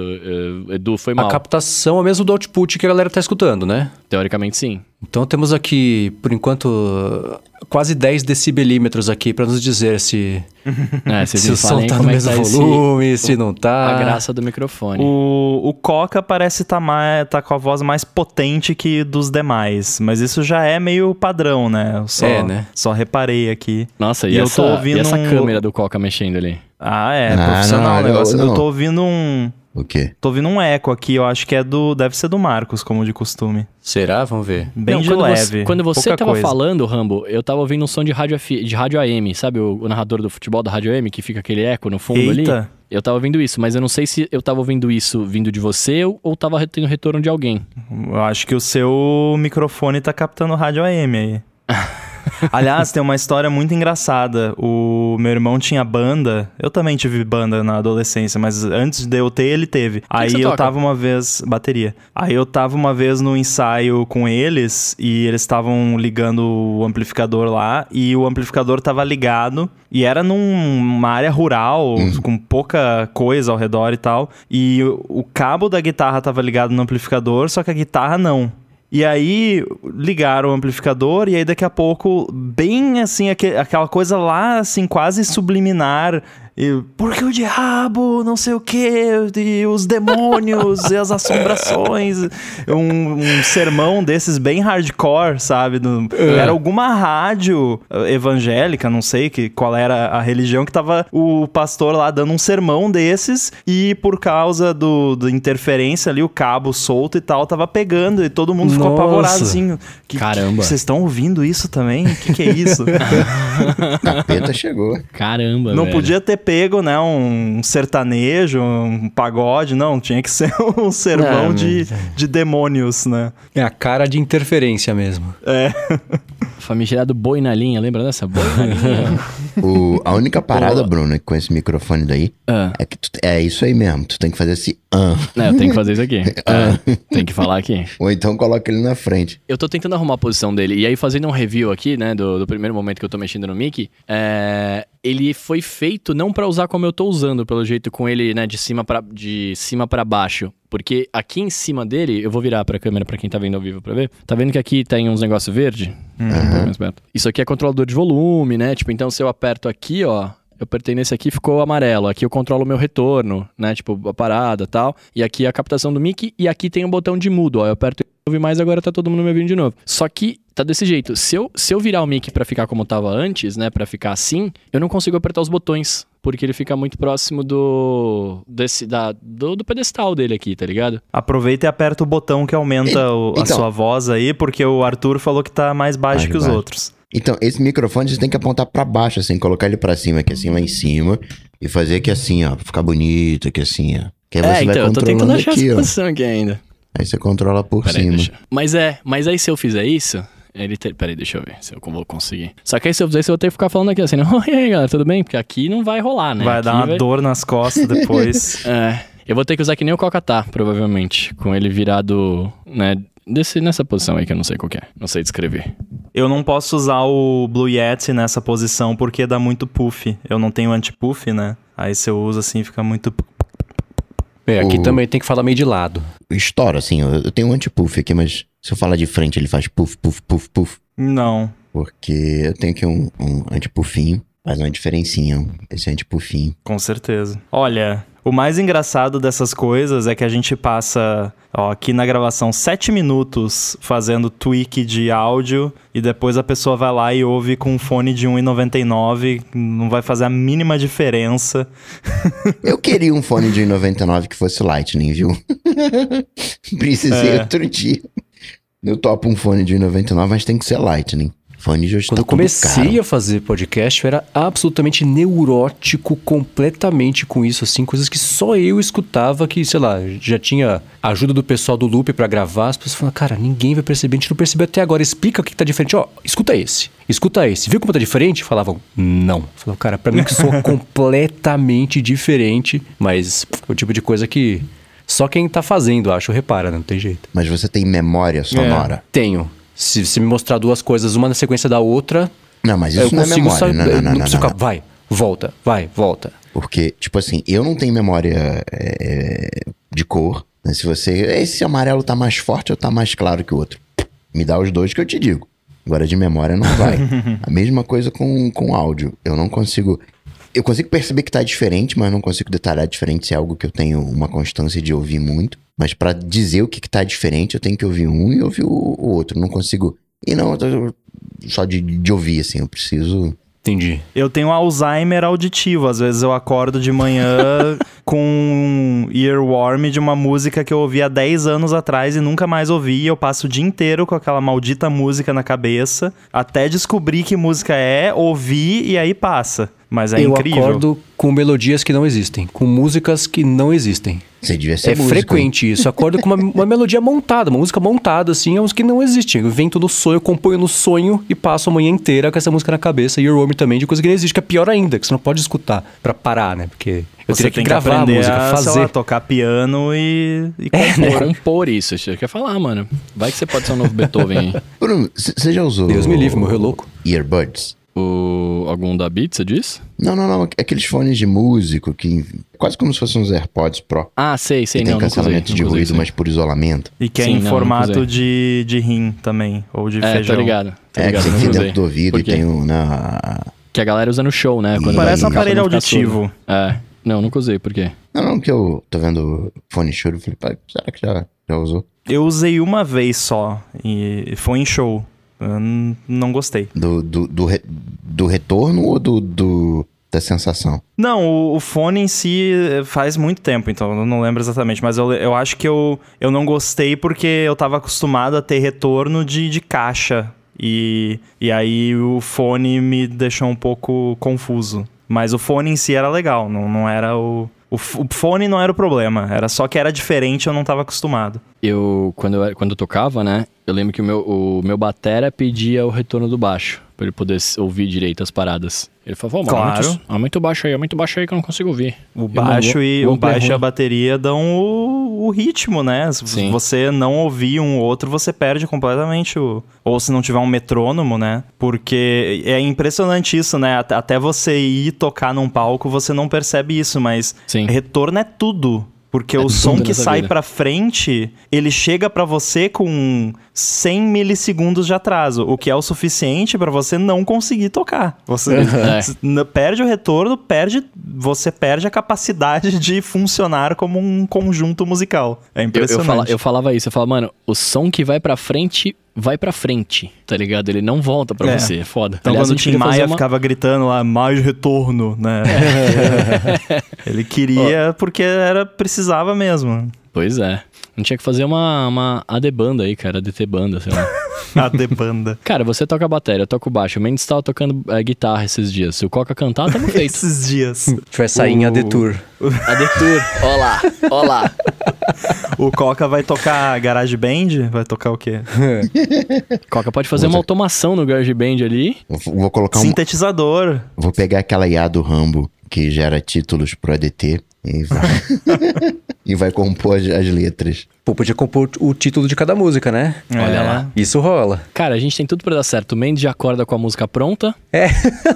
Eh, Edu, foi mal. A captação é o mesmo do output que a galera tá escutando, né? Teoricamente, sim. Então temos aqui, por enquanto, quase 10 decibelímetros aqui pra nos dizer se, É, se o som falem tá no é mesmo tá esse- volume, se não tá. A graça do microfone. O, o Coca parece estar tá tá com a voz mais potente que dos demais, mas isso já é meio padrão, né? Eu só, É, né? Só reparei aqui. Nossa, e, E eu essa, tô ouvindo e essa um- câmera do Coca mexendo ali? Ah, é, Ah, profissional não, o negócio. não, Eu não. tô ouvindo um. O quê? Tô ouvindo um eco aqui, eu acho que é do. Deve ser do Marcos, como de costume. Será? Vamos ver. Bem Não, de quando leve. Você, quando você tava coisa. falando, Rambo, eu tava ouvindo um som de rádio, de rádio AM, sabe? O, o narrador do futebol da rádio AM, que fica aquele eco no fundo ali. Eita, Eu tava ouvindo isso, mas eu não sei se eu tava ouvindo isso vindo de você ou, ou tava tendo retorno de alguém. eu acho que o seu microfone tá captando rádio AM aí. Aliás, tem uma história muito engraçada. O meu irmão tinha banda. Eu também tive banda na adolescência, mas antes de eu ter, ele teve. Aí você eu toca? tava uma vez. Bateria. Aí eu tava uma vez no ensaio com eles e eles estavam ligando o amplificador lá e o amplificador tava ligado e era numa área rural, com pouca coisa ao redor e tal. E o, o cabo da guitarra tava ligado no amplificador, só que a guitarra não. E aí ligaram o amplificador e aí daqui a pouco, bem assim, aque- aquela coisa lá, assim, quase subliminar. E, Porque o diabo, não sei o que, e os demônios e as assombrações. Um, um sermão desses bem hardcore, sabe? Do- Era alguma rádio eh, evangélica, não sei que, qual era a religião, que tava o pastor lá dando um sermão desses e por causa do, da interferência ali, o cabo solto e tal, tava pegando e todo mundo ficou Nossa. apavorado assim. Que- Caramba. que- Vocês estão ouvindo isso também? O que, que é isso? Capeta chegou. Caramba, Não velho. podia ter pego, né, um sertanejo, um pagode, não. Tinha que ser um sermão Não, de, mas- de demônios, né? É a cara de interferência mesmo. É. Famigerado boi na linha, lembra dessa? Boi na linha. O, a única parada, Bruno, com esse microfone daí, ah, é que tu, é isso aí mesmo. Tu tem que fazer esse ah. é, eu tenho que fazer isso aqui. Ah, tem que falar aqui. Ou então coloca ele na frente. Eu tô tentando arrumar a posição dele. E aí, fazendo um review aqui, né, do, do primeiro momento que eu tô mexendo no mic, é, ele foi feito não pra usar como eu tô usando, pelo jeito, com ele, né, de cima pra, de cima para baixo. Porque aqui em cima dele, eu vou virar pra câmera pra quem tá vendo ao vivo pra ver. Tá vendo que aqui tem uns negócios verde? Um mais perto. Isso aqui é controlador de volume, né? Tipo, então se eu aperto aqui, ó, eu apertei nesse aqui ficou amarelo. Aqui eu controlo o meu retorno, né? Tipo, a parada e tal. E aqui a captação do mic. E aqui tem um botão de mudo, ó. Eu aperto e ouve mais, agora tá todo mundo me ouvindo de novo. Só que tá desse jeito. Se eu, se eu virar o mic pra ficar como tava antes, né? Pra ficar assim, eu não consigo apertar os botões. Porque ele fica muito próximo do. Desse, da, do, do pedestal dele aqui, tá ligado? Aproveita e aperta o botão que aumenta o- a Então. sua voz aí, porque o Arthur falou que tá mais baixo Mais que os baixo. outros. Então, esse microfone você tem que apontar pra baixo, assim, colocar ele pra cima, aqui assim, lá em cima, e fazer aqui assim, ó, pra ficar bonito, aqui assim, ó. Que aí você é, vai então, eu tô tentando achar aqui, essa posição aqui ainda. Aí você controla por Peraí, cima. deixa. Mas é, mas aí se eu fizer isso, ele ter... Peraí, deixa eu ver se eu vou conseguir. Só que aí se eu fizer isso, eu vou ter que ficar falando aqui assim, e aí, galera, tudo bem? Porque aqui não vai rolar, né? vai Aqui dar uma dor nas costas depois. É, eu vou ter que usar que nem o Coca tá, provavelmente. Com ele virado, né, desse, nessa posição aí que eu não sei qual que é. Não sei descrever. Eu não posso usar o Blue Yeti nessa posição porque dá muito puff. Eu não tenho anti-puff, né? Aí se eu uso assim, fica muito. É, aqui O- também tem que falar meio de lado. Estoura, assim, eu, eu tenho um anti-puff aqui, mas se eu falar de frente, ele faz puff, puff, puff, puff. Não. Porque eu tenho aqui um, um anti-puffinho, faz uma diferencinha, esse anti-puffinho. Com certeza. Olha, o mais engraçado dessas coisas é que a gente passa, ó, aqui na gravação, sete minutos fazendo tweak de áudio e depois a pessoa vai lá e ouve com um fone de 1,99, não vai fazer a mínima diferença. Eu queria um fone de 99 que fosse Lightning, viu? Precisei É. outro dia. Eu topo um fone de 99, mas tem que ser Lightning. Fone de hoje Quando tá eu comecei a fazer podcast, eu era absolutamente neurótico completamente com isso, assim, coisas que só eu escutava, que, sei lá, já tinha ajuda do pessoal do Loop pra gravar, as pessoas falavam, cara, ninguém vai perceber, a gente não percebeu até agora, explica o que tá diferente, ó, escuta esse, escuta esse, viu como tá diferente? Falavam, não. Falavam, cara, pra mim que soa completamente diferente, mas é o tipo de coisa que só quem tá fazendo, acho, repara, né? não tem jeito. Mas você tem memória sonora. Tenho. Se me mostrar duas coisas, uma na sequência da outra, Não, mas eu isso não é memória. sair. Não, não, não, não, preciso não, ficar, vai, volta, vai, volta. Porque, tipo assim, eu não tenho memória é, de cor. né? Se você. Esse amarelo tá mais forte ou tá mais claro que o outro? Me dá os dois que eu te digo. Agora de memória não vai. A mesma coisa com, com áudio. Eu não consigo. Eu consigo perceber que tá diferente, mas não consigo detalhar diferente se é algo que eu tenho uma constância de ouvir muito. Mas pra dizer o que, que tá diferente, eu tenho que ouvir um e ouvir o, o outro. Não consigo. E não, eu- só de, de ouvir, assim, eu preciso. Entendi. Eu tenho Alzheimer auditivo. Às vezes eu acordo de manhã com um earworm de uma música que eu ouvi há 10 anos atrás e nunca mais ouvi. Eu passo o dia inteiro com aquela maldita música na cabeça até descobrir que música é, ouvir e aí passa. Mas é eu incrível. acordo com melodias que não existem, com músicas que não existem. Você devia ser é músico, hein? frequente isso. Eu acordo com uma, uma melodia montada, uma música montada, assim, é uns que não existem. Eu invento no sonho, eu componho no sonho e passo a manhã inteira com essa música na cabeça. E o Worm também, de coisa que não existe, que é pior ainda, que você não pode escutar pra parar, né? Porque eu Você teria que tem gravar a aprender música, a, fazer. lá, tocar piano e, e É, compor. Compor isso, você quer falar, mano. Vai que você pode ser um novo Beethoven aí. Bruno, você já usou. Deus me livre, morreu louco. Earbuds? O, algum da Beats, você diz? Não, não, não. Aqueles fones de músico que. Quase como se fossem uns AirPods Pro. Ah, sei, sei, que tem não, usei, cancelamento de usei ruído, mas por isolamento. E que é Sim, em não, formato usei. de, de rim também, ou de É, feijão. tô ligado. Tô é, que ligado, você nunca enfia usei. dentro do ouvido e tem um. Na... Que a galera usa no show, né? Quando Parece um aparelho não auditivo. É. Não, nunca usei, por quê? Não, não, que eu tô vendo fone choro. Eu falei, pai, será que já, já usou? Eu usei uma vez só e foi em show. Eu não gostei. Do, do, do, re- do retorno ou do, do da sensação? Não, o, o fone em si eh, faz muito tempo, então eu não lembro exatamente. Mas eu, eu acho que eu, eu não gostei porque eu tava acostumado a ter retorno de, de caixa. E, e aí o fone me deixou um pouco confuso. Mas o fone em si era legal, não, não era o. O, o fone não era o problema, era só que era diferente eu não tava acostumado. Eu, quando eu, quando eu tocava, né? Eu lembro que o meu, o meu batera pedia o retorno do baixo, pra ele poder ouvir direito as paradas. Ele falou, "Pô, Claro. aumenta, o- aumenta o baixo aí, aumenta o baixo aí que eu não consigo ouvir. O baixo e o o é baixo e a bateria dão o, o ritmo, né? Se Sim. você não ouvir um ou outro, você perde completamente o. Ou se não tiver um metrônomo, né? Porque é impressionante isso, né? Até- Até você ir tocar num palco, você não percebe isso, mas Sim. retorno é tudo. Porque É o som que sai pra frente, ele chega pra você com 100 milissegundos de atraso, o que é o suficiente pra você não conseguir tocar. Você É. perde o retorno, perde, você perde a capacidade de funcionar como um conjunto musical. É Eu, eu, impressionante. fala- eu falava isso, eu falava, mano, o som que vai pra frente, vai pra frente, tá ligado? Ele não volta pra É. você, é foda. Então, Aliás, quando o Tim Maia uma- ficava gritando lá, mais retorno, né? Ele queria porque era, precisava mesmo. Pois é. A gente tinha que fazer uma, uma AD banda aí, cara, ADT banda, sei lá. A de banda. cara, você toca bateria, eu toco baixo. O Mendes tava tocando é, guitarra esses dias. Se o Coca cantar, tamo feito. Esses dias. A gente vai sair em O- AD Tour. AD Tour, ó lá, ó lá. O Coca vai tocar Garage Band? Vai tocar o quê? Coca pode fazer uma automação no GarageBand ali. Vou- vou colocar um. Sintetizador. Vou pegar aquela IA do Rambo que gera títulos pro ADT E vai, e vai compor as, as letras. Pô, podia compor o título de cada música, né? Olha É. lá. Isso rola. Cara, a gente tem tudo pra dar certo. O Mendes já acorda com a música pronta. É.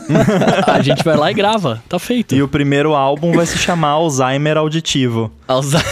a gente vai lá e grava. Tá feito. E o primeiro álbum vai se chamar Alzheimer Auditivo. Alza-